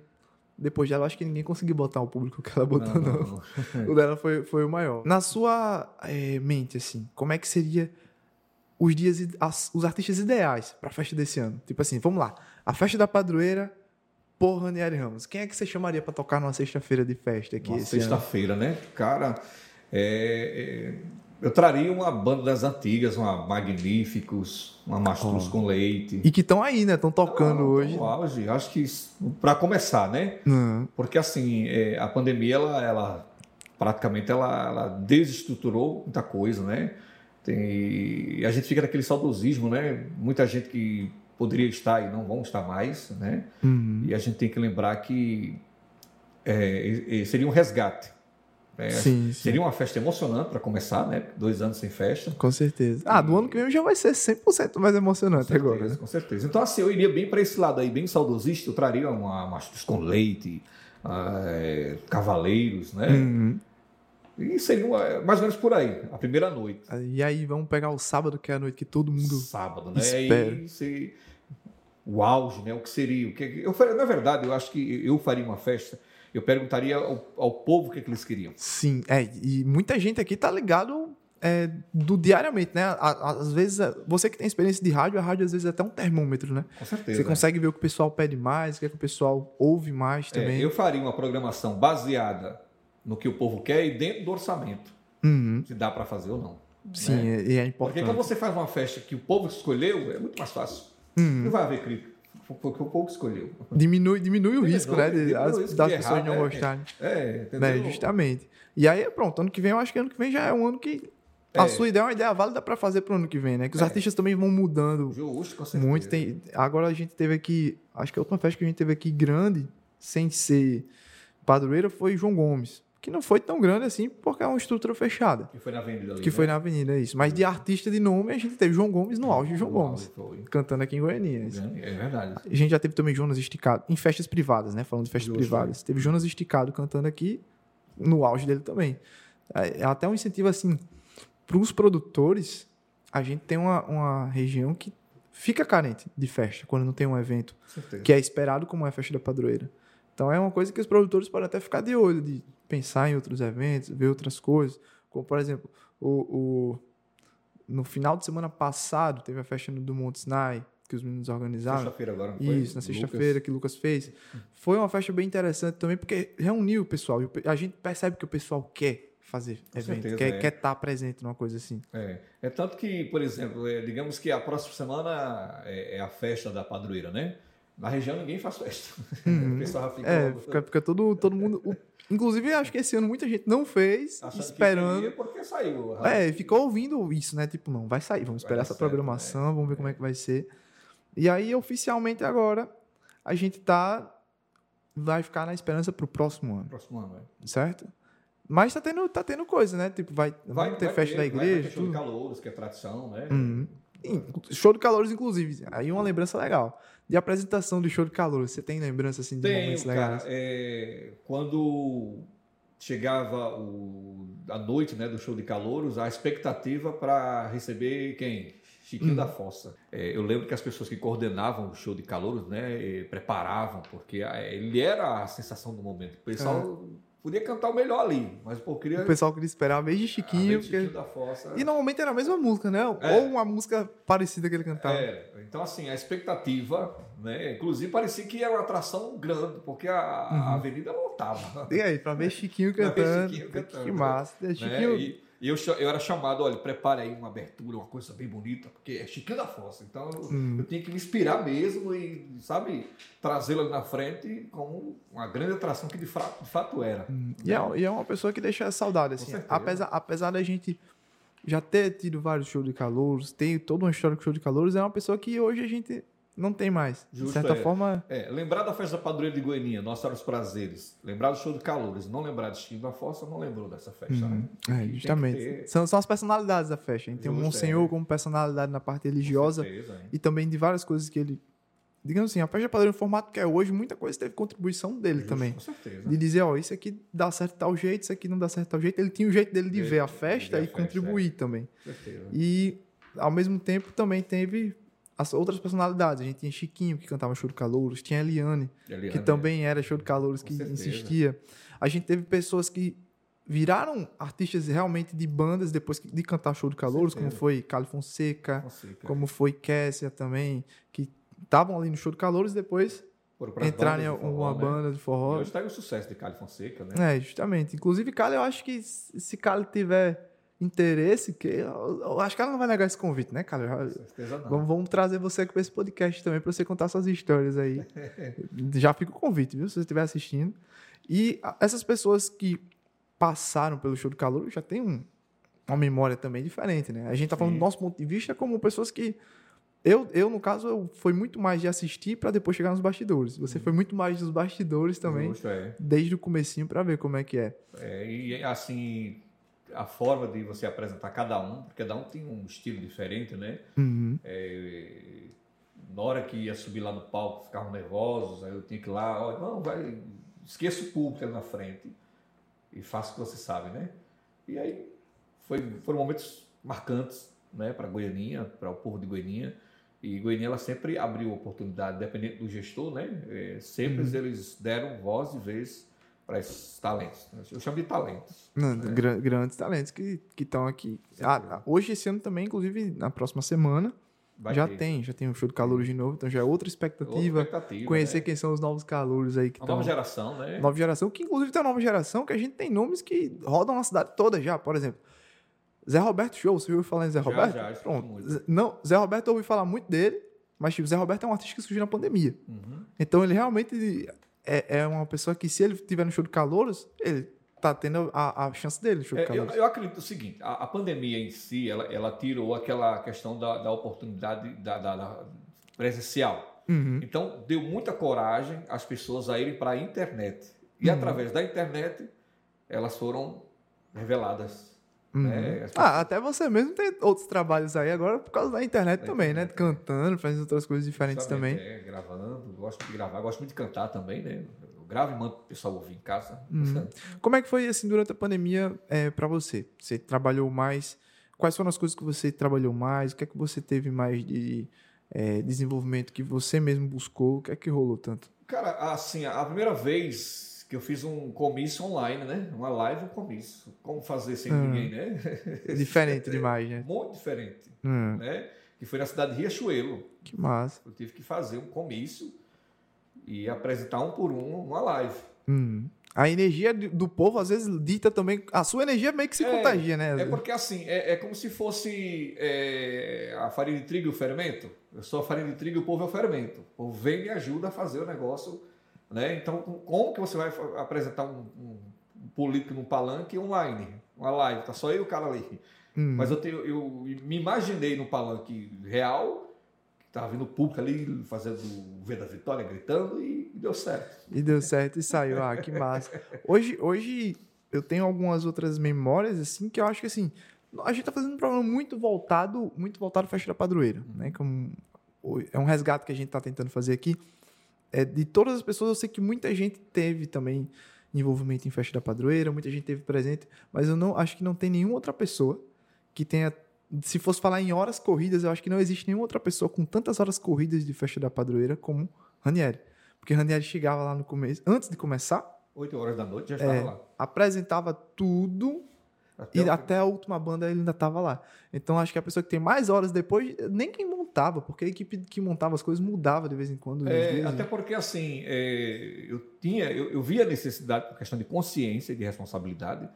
Depois dela, acho que ninguém conseguiu botar o público que ela botou, não. não. não. o dela foi, foi o maior. Na sua é, mente, assim, como é que seria os dias, as, os artistas ideais para a festa desse ano? Tipo assim, vamos lá. A festa da padroeira por Ranieri Ramos. Quem é que você chamaria para tocar numa sexta-feira de festa aqui? Sexta-feira, né? Cara, é, é, eu traria uma banda das antigas, uma Magníficos, uma Mastruz oh. com Leite. E que estão aí, né? Estão tocando Não, hoje. auge. Acho que para começar, né? Uhum. Porque assim, é, a pandemia, ela, ela praticamente ela, ela desestruturou muita coisa, né? Tem, a gente fica naquele saudosismo, né? Muita gente que poderia estar e não vão estar mais, né? Uhum. E a gente tem que lembrar que é, seria um resgate. É, sim, sim. Seria uma festa emocionante para começar, né? Dois anos sem festa. Com certeza. Ah, do ano que vem já vai ser 100% mais emocionante certeza, agora. Né? Com certeza. Então, assim, eu iria bem para esse lado aí, bem saudosista. Eu traria uma mastros com leite, uh, cavaleiros, né? Uhum. E seria uma, mais ou menos por aí, a primeira noite. E aí vamos pegar o sábado, que é a noite que todo mundo. Sábado, né? Espera. E aí, o auge, né? O que seria? O que eu faria, na verdade, eu acho que eu faria uma festa. Eu perguntaria ao, ao povo o que, é que, eles queriam. Sim, é, e muita gente aqui tá ligado é, do diariamente, né? Às vezes, é, você que tem experiência de rádio, a rádio às vezes é até um termômetro, né? Com certeza. Você consegue ver o que o pessoal pede mais, o que, é que o pessoal ouve mais é, também. É, eu faria uma programação baseada no que o povo quer e dentro do orçamento. Uhum. Se dá para fazer ou não. Sim, né? e é importante. Porque quando você faz uma festa que o povo escolheu, é muito mais fácil. Uhum. Não vai haver crítica. Porque o povo escolheu. Diminui, diminui o risco, né? De, as, risco das pessoas errar, não é, gostarem. É, entendeu? Né? Justamente. E aí, pronto, ano que vem, eu acho que ano que vem já é um ano que. A é. sua ideia é uma ideia válida para fazer para o ano que vem, né? Que os é. artistas também vão mudando. Justo, com certeza. Muito. Tem, agora a gente teve aqui. Acho que a última festa que a gente teve aqui grande, sem ser padroeira, foi João Gomes que não foi tão grande assim, porque é uma estrutura fechada. Que foi na Avenida ali, Que né? foi na Avenida, isso. Mas de artista de nome, a gente teve João Gomes no auge de João Gomes. Cantando aqui em Goiânia. É, é verdade. A gente já teve também Jonas Esticado, em festas privadas, né? Falando de festas Justo, privadas. Teve Jonas Esticado cantando aqui, no auge dele também. É, é até um incentivo, assim, para os produtores, a gente tem uma, uma região que fica carente de festa, quando não tem um evento. Que é esperado como é a festa da padroeira. Então é uma coisa que os produtores podem até ficar de olho, de pensar em outros eventos, ver outras coisas. Como, por exemplo, o, o no final de semana passado teve a festa do Monte Sinai, que os meninos organizaram. Sexta-feira agora, não foi? Isso, na sexta-feira que o Lucas fez. Foi uma festa bem interessante também, porque reuniu o pessoal. A gente percebe que o pessoal quer fazer Com evento, certeza, quer, é. quer estar presente numa coisa assim. É, é tanto que, por exemplo, é, digamos que a próxima semana é, é a festa da padroeira, né? Na região ninguém faz festa. Uhum. o pessoal fica. É, fica, fica todo, todo mundo. O, inclusive, acho que esse ano muita gente não fez, Achando esperando. porque saiu. É, ficou ouvindo isso, né? Tipo, não, vai sair, vamos esperar essa certo, programação, é. vamos ver como é que vai ser. E aí, oficialmente agora, a gente tá. Vai ficar na esperança pro próximo ano. Próximo ano, é. Certo? Mas tá tendo, tá tendo coisa, né? Tipo, vai, vai ter vai festa ter, da igreja. Vai ter show de calouros, que é tradição, né? Uhum. Show de calores, inclusive. Aí uma lembrança legal. De apresentação do show de calores. Você tem lembrança assim de Tenho, momentos legais? Cara, é, quando chegava o, a noite né, do show de calouros, a expectativa para receber quem? Chiquinho hum. da Fossa. É, eu lembro que as pessoas que coordenavam o show de calouros, né, preparavam, porque ele era a sensação do momento. O pessoal é podia cantar o melhor ali, mas pô, queria... O pessoal queria esperar vez de Chiquinho. Porque... Chiquinho da Fossa. E normalmente era a mesma música, né? É. Ou uma música parecida que ele cantava. É. Então, assim, a expectativa, né? Inclusive, parecia que era uma atração grande, porque a, uhum. a avenida lotava. E aí, pra ver Chiquinho cantando. Ver Chiquinho cantando. Que massa. Né? Chiquinho... E e eu, eu era chamado, olha, prepare aí uma abertura, uma coisa bem bonita, porque é Chiquinho da Fossa. Então hum. eu tinha que me inspirar mesmo e, sabe, trazê-lo ali na frente como uma grande atração que de fato, de fato era. Hum. E, é, e, é, uma pessoa que deixa saudade, assim. Apesar, apesar da gente já ter tido vários shows de calouros, tem toda uma história com show de calouros, é uma pessoa que hoje a gente não tem mais. Justo, de certa é. forma. É, lembrar da festa padroeira de Goiânia, Nossa Senhora dos Prazeres, lembrar do show de calores, não lembrar de Chico da Força, não lembrou dessa festa, uhum. né? É, justamente. Ter... São, são as personalidades da festa. Justo, tem o Monsenhor é. como personalidade na parte religiosa certeza, é. e também de várias coisas que ele. Digamos assim, a festa padroeira, no formato que é hoje, muita coisa teve contribuição dele Justo, também. Com certeza. De dizer, ó, isso aqui dá certo tal jeito, isso aqui não dá certo tal jeito. Ele tinha o jeito dele de ver a festa e a contribuir festa, é. também. Com certeza. E, ao mesmo tempo, também teve as outras personalidades. A gente tinha Chiquinho, que cantava Show de Calouros, tinha Eliane, Eliane que também era Show de Calouros, que certeza. insistia. A gente teve pessoas que viraram artistas realmente de bandas depois de cantar Show de Calouros, como foi Cali Fonseca, Fonseca, como foi Kessia também, que estavam ali no Show de Calouros e depois entraram em uma né? banda de forró. E hoje está o sucesso de Cali Fonseca, né? É, justamente. Inclusive, Cali, eu acho que se Cali tiver interesse, que eu, eu, acho que ela não vai negar esse convite, né, cara? Já, certeza não. Vamos, vamos, trazer você aqui para esse podcast também para você contar suas histórias aí. Já fica o convite, viu? Se você estiver assistindo. E essas pessoas que passaram pelo show do calor já tem um, uma memória também diferente, né? A gente tá falando Sim. do nosso ponto de vista como pessoas que eu, eu no caso, eu foi muito mais de assistir para depois chegar nos bastidores. Você hum. foi muito mais dos bastidores também, Justo, é. desde o comecinho para ver como é que é. é. E assim, a forma de você apresentar cada um, porque cada um tem um estilo diferente, né? Uhum. É, na hora que ia subir lá no palco, ficavam nervosos, aí eu tinha que ir lá, ó, não, vai, esqueça o público ali na frente e faça o que você sabe, né? E aí foi, foram momentos marcantes, né, para Goianinha, para o povo de Goianinha. E Goiânia ela sempre abriu oportunidade, dependendo do gestor, né? É, sempre uhum. eles deram voz e vez para esses talentos. Né? Eu chamo de talentos. Não, né? Grandes talentos que estão aqui. Ah, hoje, esse ano também, inclusive, na próxima semana, Vai já ter. tem, já tem um show de calouros de novo, então já é outra expectativa. Outra expectativa conhecer né? quem são os novos calouros aí que estão. Nova geração, né? Nova geração, que inclusive tem uma nova geração que a gente tem nomes que rodam na cidade toda já, por exemplo. Zé Roberto Show, você ouviu falar em Zé Roberto? Já, já, Pronto. Muito. Não, Zé Roberto eu ouvi falar muito dele, mas tipo, Zé Roberto é um artista que surgiu na pandemia. Uhum. Então ele realmente é, é uma pessoa que, se ele tiver no show de calouros, ele tá tendo a, a chance dele no show de. É, eu, eu, acredito o seguinte: a, a, pandemia em si, ela, ela tirou aquela questão da, da oportunidade da, da, da presencial. Uhum. Então, deu muita coragem às pessoas a irem para a internet. E uhum. através da internet, elas foram reveladas Né? Ah, até você mesmo tem outros trabalhos aí agora por causa da internet é, também, né? Cantando, fazendo outras coisas diferentes também. É, gravando, gosto de gravar, gosto muito de cantar também, né? Eu gravo e mando o pessoal ouvir em casa. Uhum. Como é que foi assim durante a pandemia é, para você? Você trabalhou mais? Quais foram as coisas que você trabalhou mais? O que é que você teve mais de é, desenvolvimento que você mesmo buscou? O que é que rolou tanto? Cara, assim, a primeira vez que eu fiz um comício online, né? Uma live, um comício. Como fazer sem hum. ninguém, né? Diferente demais, né? Muito diferente, hum. né? Que foi na cidade de Riachuelo. Que massa. Eu tive que fazer um comício e apresentar um por um uma live. Hum. A energia do povo, às vezes, dita também. A sua energia meio que se é, contagia, né? É porque, assim, é, é como se fosse é, a farinha de trigo e o fermento. Eu sou a farinha de trigo e o povo é o fermento. O povo vem e me ajuda a fazer o negócio né? Então, como que você vai apresentar um, um político num palanque online? Uma live, tá só eu e o cara ali. Hum. Mas eu, tenho, eu me imaginei no palanque real, que tava vindo o público ali fazendo o V da Vitória, gritando, e, e deu certo. E deu certo e saiu. Ah, que massa. Hoje, hoje eu tenho algumas outras memórias, assim, que eu acho que assim. A gente tá fazendo um programa muito voltado, muito voltado à festa da padroeira, né? Como é um resgate que a gente tá tentando fazer aqui é, de todas as pessoas, eu sei que muita gente teve também envolvimento em festa da padroeira, muita gente teve presente, mas eu não acho que não tem nenhuma outra pessoa que tenha. Se fosse falar em horas corridas, eu acho que não existe nenhuma outra pessoa com tantas horas corridas de festa da padroeira como Ranieri. Porque Ranieri chegava lá no começo, antes de começar. 8 horas da noite já estava é, lá. Apresentava tudo até e até a última banda ele ainda estava lá. Então acho que a pessoa que tem mais horas depois, nem quem porque a equipe que montava as coisas mudava de vez em quando. É, dias, até né? porque assim, é, eu tinha, eu, eu via a necessidade, por questão de consciência e de responsabilidade.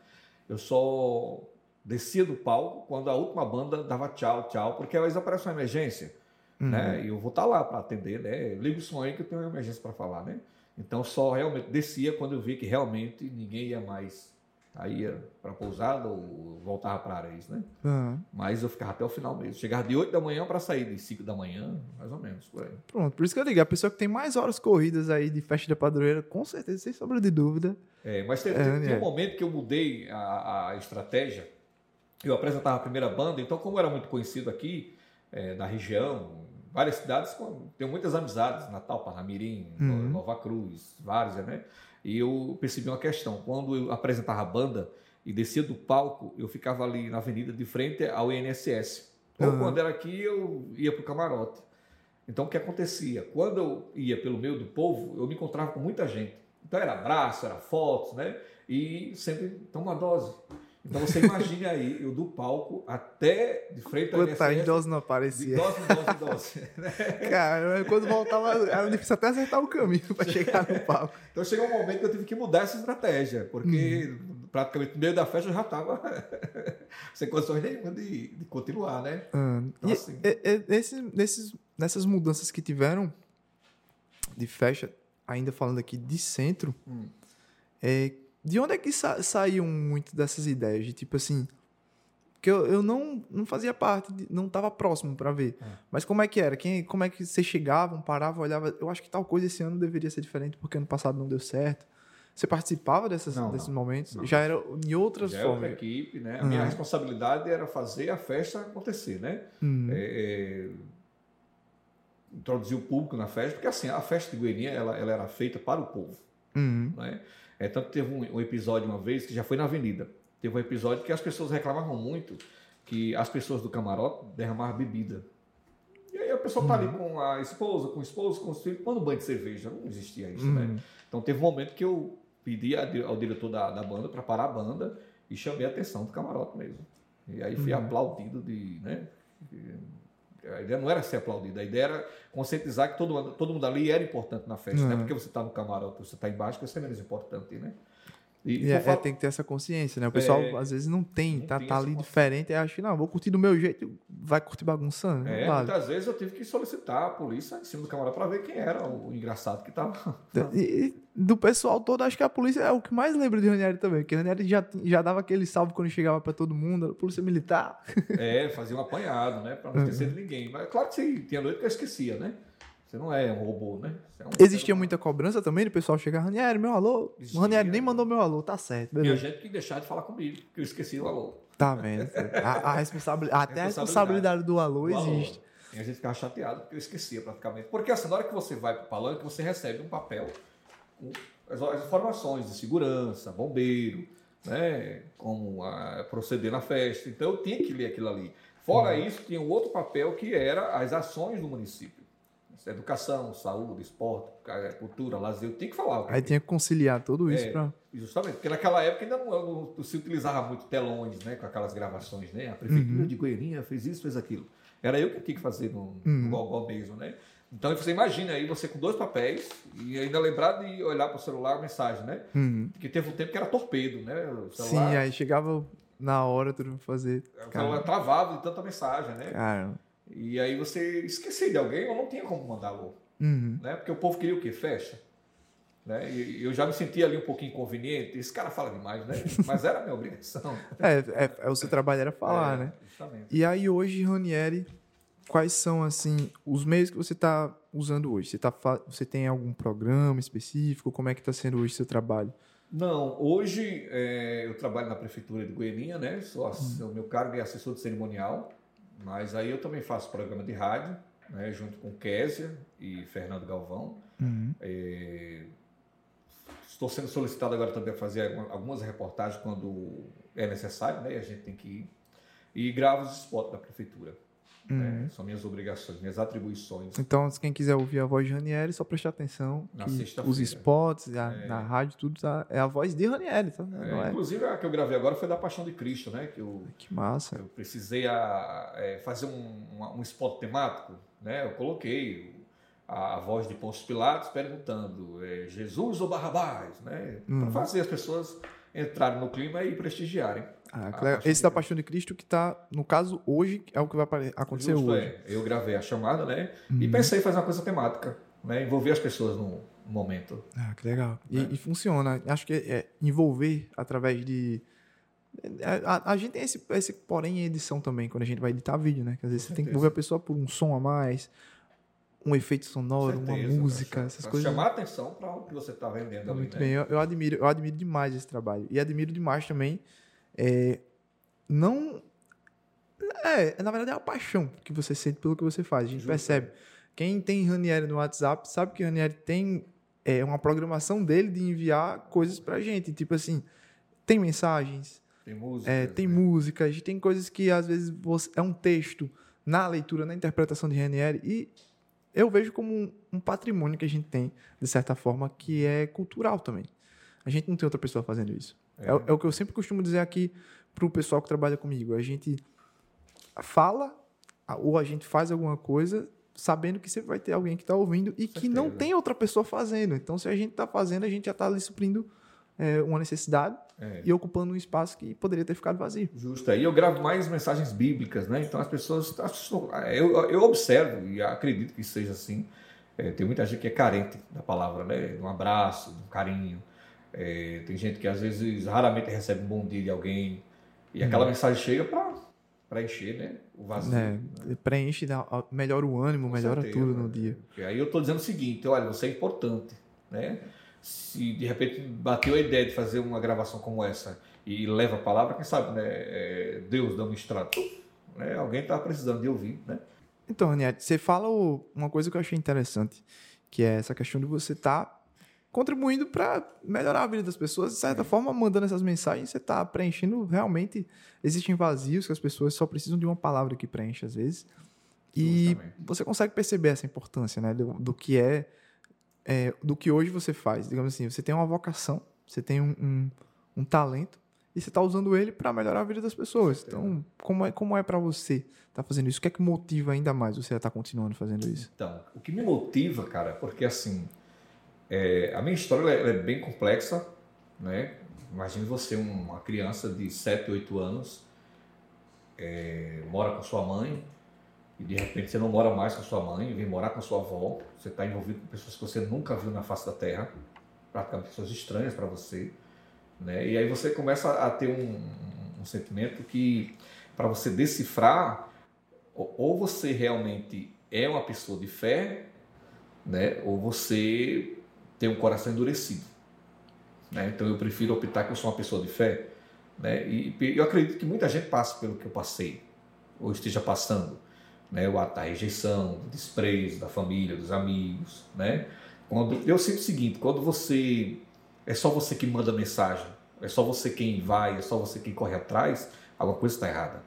Eu só descia do palco quando a última banda dava tchau, tchau, porque às vezes aparece uma emergência. Uhum. Né? E eu vou estar tá lá para atender, né? Liga o som aí que eu tenho uma emergência para falar, né? Então só realmente descia quando eu vi que realmente ninguém ia mais Aí ia para pousada ou voltava para Areis, né? Uhum. Mas eu ficava até o final mesmo. Chegava de 8 da manhã para sair de 5 da manhã, mais ou menos. Por Pronto, por isso que eu digo, a pessoa que tem mais horas corridas aí de festa da padroeira, com certeza, sem sombra de dúvida. É, mas teve, é, teve, um momento que eu mudei a, a, estratégia. Eu apresentava a primeira banda, então, como era muito conhecido aqui, é, na região, várias cidades, tenho muitas amizades, Natal, Parnamirim, uhum. Nova Cruz, várias, né? E eu percebi uma questão. Quando eu apresentava a banda e descia do palco, eu ficava ali na avenida de frente ao INSS. Ou uhum. quando era aqui, eu ia para o camarote. Então, o que acontecia? Quando eu ia pelo meio do povo, eu me encontrava com muita gente. Então, era abraço, era fotos, né? E sempre toma uma dose. Então você imagine aí, eu do palco até de frente ao Quantas doses não aparecia? De dose, dose, dose. Né? Cara, quando voltava, era difícil até acertar o caminho para chegar no palco. Então chegou um momento que eu tive que mudar essa estratégia, porque uhum. praticamente no meio da festa eu já estava sem condições nenhuma de, de continuar, né? Uhum. Então, e, assim... esse, nesses, nessas mudanças que tiveram de festa, ainda falando aqui de centro, hum. é, de onde é que sa saíam muito dessas ideias? De tipo assim. Que eu, eu não, não fazia parte, de, não estava próximo para ver. É. Mas como é que era? Quem, como é que vocês chegavam, paravam, olhavam? Eu acho que tal coisa esse ano deveria ser diferente porque ano passado não deu certo. Você participava dessas, não, desses não, momentos? Não. Já era em outras Já formas? Já outra equipe, né? A uhum. minha responsabilidade era fazer a festa acontecer, né? Uhum. É, é, introduzir o público na festa, porque assim, a festa de Goiânia, ela, ela era feita para o povo, uhum. né? É, tanto teve um, um, episódio uma vez que já foi na avenida. Teve um episódio que as pessoas reclamavam muito que as pessoas do camarote derramavam bebida. E aí a pessoa tá ali uhum. com a esposa, com o esposo, com os filhos, tomando banho de cerveja. Não existia isso, né? uhum. né? Então teve um momento que eu pedi ao diretor da, da banda para parar a banda e chamei a atenção do camarote mesmo. E aí fui uhum. aplaudido de, né? A ideia não era ser aplaudida, a ideia era conscientizar que todo, todo mundo ali era importante na festa. Não é uhum. porque você está no camarote, você está embaixo, que você é menos importante, né? E, é, é, tem que ter essa consciência, né? O pessoal é, às vezes não tem, não tá, tem tá ali diferente e acha que não, vou curtir do meu jeito, vai curtir bagunçando. É, vale. muitas vezes eu tive que solicitar a polícia em cima do camarada para ver quem era o engraçado que tava. E, do pessoal todo, acho que a polícia é o que mais lembra de Ranieri também, porque Ranieri já, já dava aquele salve quando chegava para todo mundo, a polícia militar. É, fazia um apanhado, né? Para não esquecer uhum. de ninguém. Mas claro que sim, tinha noite que eu esquecia, né? Você não é um robô, né? É um Existia muita cobrança também do pessoal chegar, Ranieri, meu alô. Existia. O Ranieri nem mandou meu alô, tá certo. Beleza. E a gente que deixar de falar comigo, porque eu esqueci o alô. Tá vendo? A, a responsabilidade, até a responsabilidade do alô do existe. Alô. E a gente ficava chateado, porque eu esquecia praticamente. Porque assim, na hora que você vai para o palanque, você recebe um papel com as, as informações de segurança, bombeiro, né? Como a, proceder na festa. Então eu tinha que ler aquilo ali. Fora uhum. isso, tinha um outro papel que era as ações do município. Educação, saúde, esporte, cultura, lazer, eu tinha que falar. Aí tinha que conciliar tudo isso é, para. Justamente, porque naquela época ainda não, não, se utilizava muito telões, né? Com aquelas gravações, né? A prefeitura uhum. de Goiânia fez isso, fez aquilo. Era eu que tinha que fazer no, uhum. no mesmo, né? Então você imagina aí você com dois papéis e ainda lembrar de olhar para o celular a mensagem, né? Uhum. Porque teve um tempo que era torpedo, né? Sim, aí chegava na hora tudo fazer. O celular travava de tanta mensagem, né? Cara. E aí você esquecia de alguém ou não tinha como mandar alô. Uhum. Né? Porque o povo queria o quê? Fecha. Né? E eu já me sentia ali um pouquinho inconveniente. Esse cara fala demais, né? Mas era a minha obrigação. é, é, é, o seu trabalho era falar, é, né? Justamente. E aí hoje, Ranieri, quais são assim os meios que você está usando hoje? Você, tá, você tem algum programa específico? Como é que está sendo hoje o seu trabalho? Não, hoje é, eu trabalho na prefeitura de Goiânia, né? Sou, hum. O meu cargo é assessor de cerimonial. Mas aí eu também faço programa de rádio, né, junto com Késia e Fernando Galvão. Uhum. É, estou sendo solicitado agora também a fazer algumas reportagens quando é necessário, né, e a gente tem que ir. E gravo os spots da prefeitura. Uhum. Né? São minhas obrigações, minhas atribuições. Então, quem quiser ouvir a voz de Ranieri, só prestar atenção. Na os spots, a, é. na rádio, tudo tá, é a voz de Ranieri. Tá? É, é, inclusive, a que eu gravei agora foi da Paixão de Cristo, né? Que, eu, que massa. Eu precisei a, é, fazer um, um, um, spot temático, né? Eu coloquei a, a voz de Pôncio Pilatos perguntando é, Jesus ou Barrabás, né? Uhum. Para fazer as pessoas entrarem no clima e prestigiarem. Ah, Esse da Paixão de Cristo que está, no caso, hoje, é o que vai acontecer Justo, hoje. É. Eu gravei a chamada, né? Uhum. E pensei em fazer uma coisa temática. né? envolver as pessoas no momento. Ah, que legal. E, é. e funciona. Acho que é envolver através de a, a, gente tem esse, esse porém em edição também, quando a gente vai editar vídeo, né? Que às vezes você tem que envolver a pessoa por um som a mais, um efeito sonoro, certeza, uma música, pra, essas pra coisas. Chamar atenção para o que você está vendendo. ali, muito né? bem, eu, eu, admiro, eu admiro demais esse trabalho. E admiro demais também. É, não. É, na verdade é a paixão que você sente pelo que você faz. A gente Justo. percebe. Quem tem Ranieri no WhatsApp sabe que Ranieri tem é, uma programação dele de enviar coisas pra gente. Tipo assim, tem mensagens, tem música. É, tem né? músicas, tem coisas que às vezes você, é um texto na leitura, na interpretação de Ranieri, e eu vejo como um, um, patrimônio que a gente tem, de certa forma, que é cultural também. A gente não tem outra pessoa fazendo isso. É, é, é o que eu sempre costumo dizer aqui para o pessoal que trabalha comigo. A gente fala ou a gente faz alguma coisa sabendo que sempre vai ter alguém que está ouvindo e que não tem outra pessoa fazendo. Então, se a gente está fazendo, a gente já está ali suprindo é, uma necessidade é. e ocupando um espaço que poderia ter ficado vazio. Justo. E eu gravo mais mensagens bíblicas, né? Então as pessoas. Eu, eu observo e acredito que seja assim. É, tem muita gente que é carente da palavra, né? Um abraço, um carinho. É, tem gente que às vezes raramente recebe um bom dia de alguém e hum. aquela mensagem chega para preencher, né? O vazio. É, né? Preenche, melhora o ânimo, Com melhora certeza, tudo no né? dia. E aí eu estou dizendo o seguinte: olha, você é importante, né? Se de repente bateu a ideia de fazer uma gravação como essa e leva a palavra, quem sabe, né? É Deus dando um extrato. Né? Alguém está precisando de ouvir, né? Então, Raniette, você fala uma coisa que eu achei interessante, que é essa questão de você estar tá contribuindo para melhorar a vida das pessoas, de certa é. forma, mandando essas mensagens, você está preenchendo realmente. Existem vazios que as pessoas só precisam de uma palavra que preenche, às vezes. E Justamente. você consegue perceber essa importância, né? Do, do que é é, do que hoje você faz. Digamos assim, você tem uma vocação, você tem um, um, um talento e você está usando ele para melhorar a vida das pessoas. Então, como é, como é para você estar tá fazendo isso? O que é que motiva ainda mais você a estar tá continuando fazendo isso? Então, o que me motiva, cara, é porque assim, é, a minha história é, é bem complexa, né? Imagine você, uma criança de 7, 8 anos, é, mora com sua mãe, e de repente você não mora mais com sua mãe, vem morar com sua avó, você está envolvido com pessoas que você nunca viu na face da terra, praticamente pessoas estranhas para você, né? E aí você começa a ter um, um sentimento que para você decifrar ou você realmente é uma pessoa de fé, né? Ou você tem um coração endurecido, né? Então eu prefiro optar que eu sou uma pessoa de fé, né? E eu acredito que muita gente passa pelo que eu passei ou esteja passando né, o ato da rejeição, do desprezo da família, dos amigos, né? Quando eu sinto o seguinte, quando você é só você que manda mensagem, é só você quem vai, é só você quem corre atrás, alguma coisa está errada.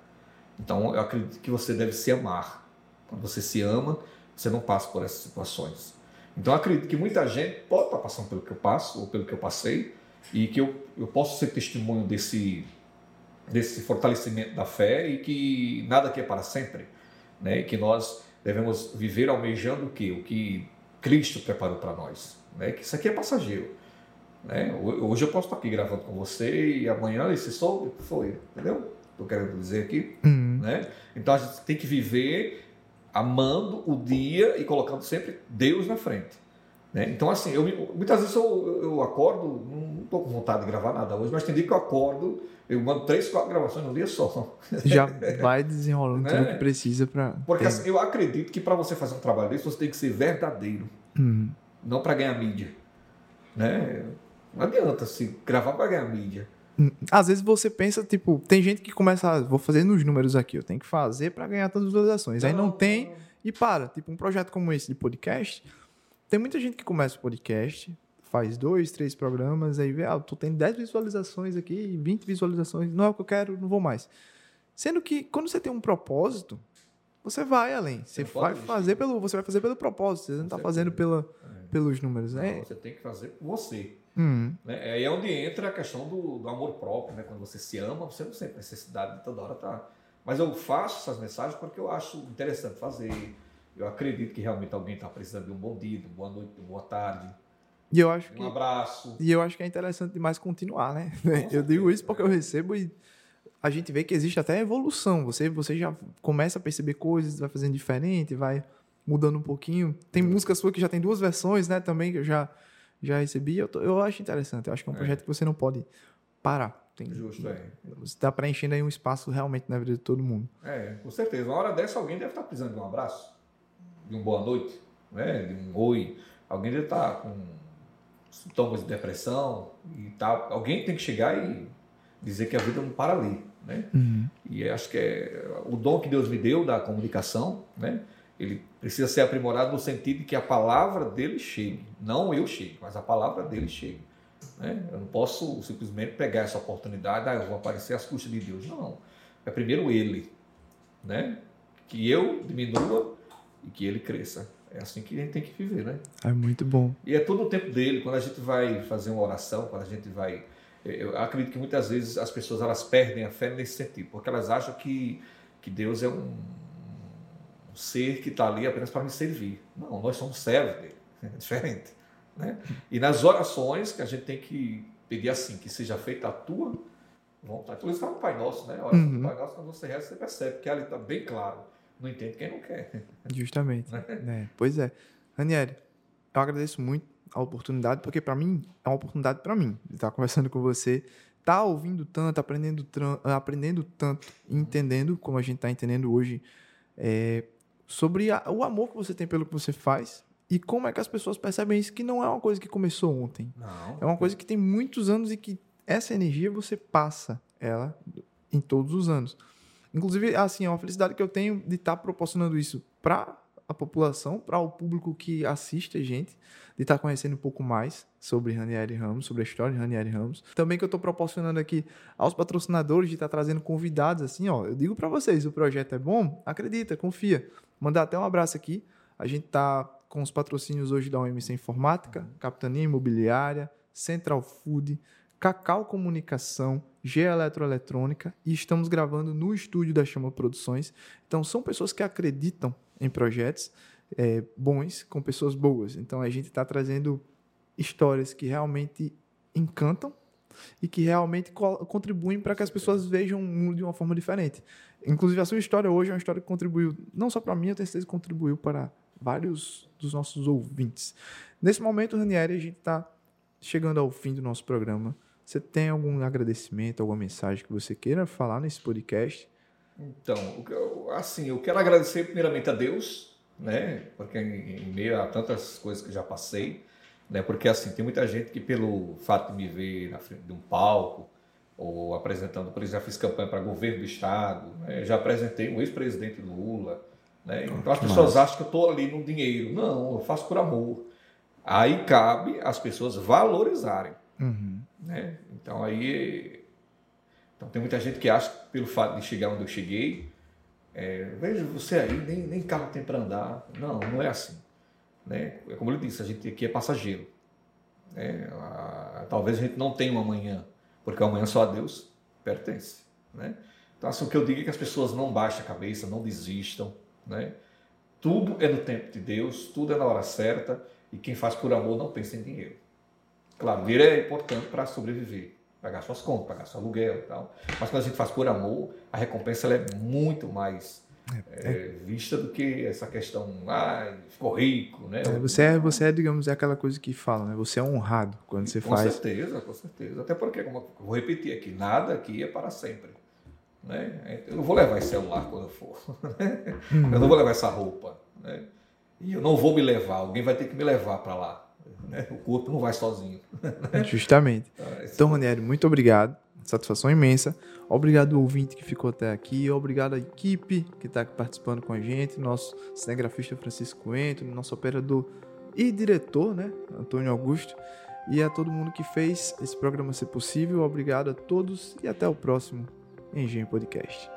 Então eu acredito que você deve se amar. Quando você se ama, você não passa por essas situações. Então eu acredito que muita gente pode estar passando pelo que eu passo ou pelo que eu passei e que eu, eu posso ser testemunho desse desse fortalecimento da fé e que nada aqui é para sempre né? que nós devemos viver almejando o que? O que Cristo preparou para nós. Né? Que isso aqui é passageiro. Né? Hoje eu posso estar aqui gravando com você e amanhã esse sol foi, entendeu? Estou querendo dizer aqui. Uhum. Né? Então a gente tem que viver amando o dia e colocando sempre Deus na frente. Né? Então, assim, eu, muitas vezes eu, eu acordo, não estou com vontade de gravar nada hoje, mas tem dia que eu acordo, eu mando três, quatro gravações no dia só. Já vai desenrolando né? tudo que precisa para. Porque assim, eu acredito que para você fazer um trabalho desse, você tem que ser verdadeiro, hum. não para ganhar mídia. Né? Não adianta se gravar para ganhar mídia. Hum, às vezes você pensa, tipo, tem gente que começa, a, vou fazer nos números aqui, eu tenho que fazer para ganhar tantas visualizações. Não. Aí não tem e para. Tipo, um projeto como esse de podcast tem muita gente que começa o podcast, faz dois, três programas, aí vê, ah, tô tendo 10 visualizações aqui, 20 visualizações, não é o que eu quero, não vou mais. Sendo que quando você tem um propósito, você vai além. Você, você vai fazer pelo, você vai fazer pelo propósito, você não está fazendo pela, é. pelos números, né? Não, você tem que fazer por você. Uhum. Né? Aí é onde entra a questão do, do, amor próprio, né? Quando você se ama, você não sente necessidade de toda hora tá. Mas eu faço essas mensagens porque eu acho interessante fazer eu acredito que realmente alguém está precisando de um bom dia, de uma boa noite, de uma boa tarde. E eu acho um que, abraço. E eu acho que é interessante demais continuar, né? eu digo isso porque eu recebo e a gente vê que existe até evolução. Você, você já começa a perceber coisas, vai fazendo diferente, vai mudando um pouquinho. Tem música sua que já tem duas versões, né? Também que eu já, já recebi. Eu, tô, eu acho interessante. Eu acho que é um é. projeto que você não pode parar. Tem, Justo, é. Você está preenchendo aí um espaço realmente na vida de todo mundo. É, com certeza. Uma hora dessa alguém deve estar precisando de um abraço, de um boa noite, né? de um oi. Alguém deve estar com sintomas de depressão e tal. Alguém tem que chegar e dizer que a vida não para ali. Né? Uhum. E acho que é o dom que Deus me deu da comunicação, né? ele precisa ser aprimorado no sentido de que a palavra dele chegue. Não eu chegue, mas a palavra dele chegue. Né? Eu não posso simplesmente pegar essa oportunidade, ah, eu vou aparecer às custas de Deus. Não. É primeiro ele. Né? Que eu diminua e que ele cresça. É assim que a gente tem que viver, né? É muito bom. E é todo o tempo dele. Quando a gente vai fazer uma oração, quando a gente vai. Eu acredito que muitas vezes as pessoas elas perdem a fé nesse sentido, porque elas acham que, que Deus é um, um ser que está ali apenas para me servir. Não, nós somos servos dele. É diferente. Né? E nas orações que a gente tem que pedir assim, que seja feita a tua vontade. Por isso fala o Pai Nosso, né? Olha, uhum. o Pai Nosso, quando você reza, você percebe que ali está bem claro. Não entende quem não quer. Justamente. Né? Pois é. Ranieri, eu agradeço muito a oportunidade, porque para mim é uma oportunidade para mim estar conversando com você, estar tá ouvindo tanto, aprendendo, aprendendo tanto, entendendo como a gente está entendendo hoje é, sobre a, o amor que você tem pelo que você faz e como é que as pessoas percebem isso, que não é uma coisa que começou ontem. Não. É uma coisa que tem muitos anos e que essa energia você passa ela em todos os anos. Inclusive, assim, é uma felicidade que eu tenho de estar proporcionando isso para a população, para o público que assiste a gente, de estar conhecendo um pouco mais sobre Ranieri Ramos, sobre a história de Ranieri Ramos. Também que eu estou proporcionando aqui aos patrocinadores de estar trazendo convidados, assim, ó. Eu digo para vocês, o projeto é bom, acredita, confia. Mandar até um abraço aqui. A gente está com os patrocínios hoje da OMC Informática, Capitania Imobiliária, Central Food, Cacau Comunicação, G Eletroeletrônica e estamos gravando no estúdio da Chama Produções. Então são pessoas que acreditam em projetos é, bons com pessoas boas. Então a gente está trazendo histórias que realmente encantam e que realmente co contribuem para que as pessoas vejam o mundo de uma forma diferente. Inclusive a sua história hoje é uma história que contribuiu não só para mim, eu tenho certeza que contribuiu para vários dos nossos ouvintes. Nesse momento, Ranieri, a gente está chegando ao fim do nosso programa. Você tem algum agradecimento, alguma mensagem que você queira falar nesse podcast? Então, assim, eu quero agradecer primeiramente a Deus, né? Porque em meio a tantas coisas que já passei, né? Porque assim, tem muita gente que pelo fato de me ver na frente de um palco ou apresentando, por exemplo, já fiz campanha para governo do estado, né? já apresentei um ex-presidente Lula, né? Então as pessoas Mas... acham que eu estou ali no dinheiro. Não, eu faço por amor. Aí cabe as pessoas valorizarem. Uhum. Né? Então aí. Então tem muita gente que acha que pelo fato de chegar onde eu cheguei, é, veja você aí, nem, nem carro tem para andar. Não, não é assim. Né? É como ele disse, a gente aqui é passageiro. Né? A, talvez a gente não tenha um amanhã, porque amanhã só a Deus pertence. Né? Então, assim, o que eu digo é que as pessoas não baixem a cabeça, não desistam. Né? Tudo é no tempo de Deus, tudo é na hora certa, e quem faz por amor não pensa em dinheiro. Claro, dinheiro é importante para sobreviver, pagar suas contas, pagar seu aluguel e tal. Mas quando a gente faz por amor, a recompensa é muito mais é, é, vista do que essa questão, ah, ficou rico, né? É, você, é, você é, digamos, é aquela coisa que fala, né? Você é honrado quando você com faz. Com certeza, com certeza. Até porque, como eu vou repetir aqui, nada aqui é para sempre. Né? Eu não vou levar esse celular quando eu for. Né? Uhum. Eu não vou levar essa roupa. Né? E eu não vou me levar, alguém vai ter que me levar para lá. Né? O corpo não vai sozinho. Justamente. Então, é então, Ranieri, muito obrigado. Satisfação imensa. Obrigado ao ouvinte que ficou até aqui. Obrigado à equipe que está participando com a gente. Nosso cinegrafista Francisco Coentro, nosso operador e diretor, né? Antônio Augusto. E a todo mundo que fez esse programa ser possível. Obrigado a todos e até o próximo Engenho Podcast.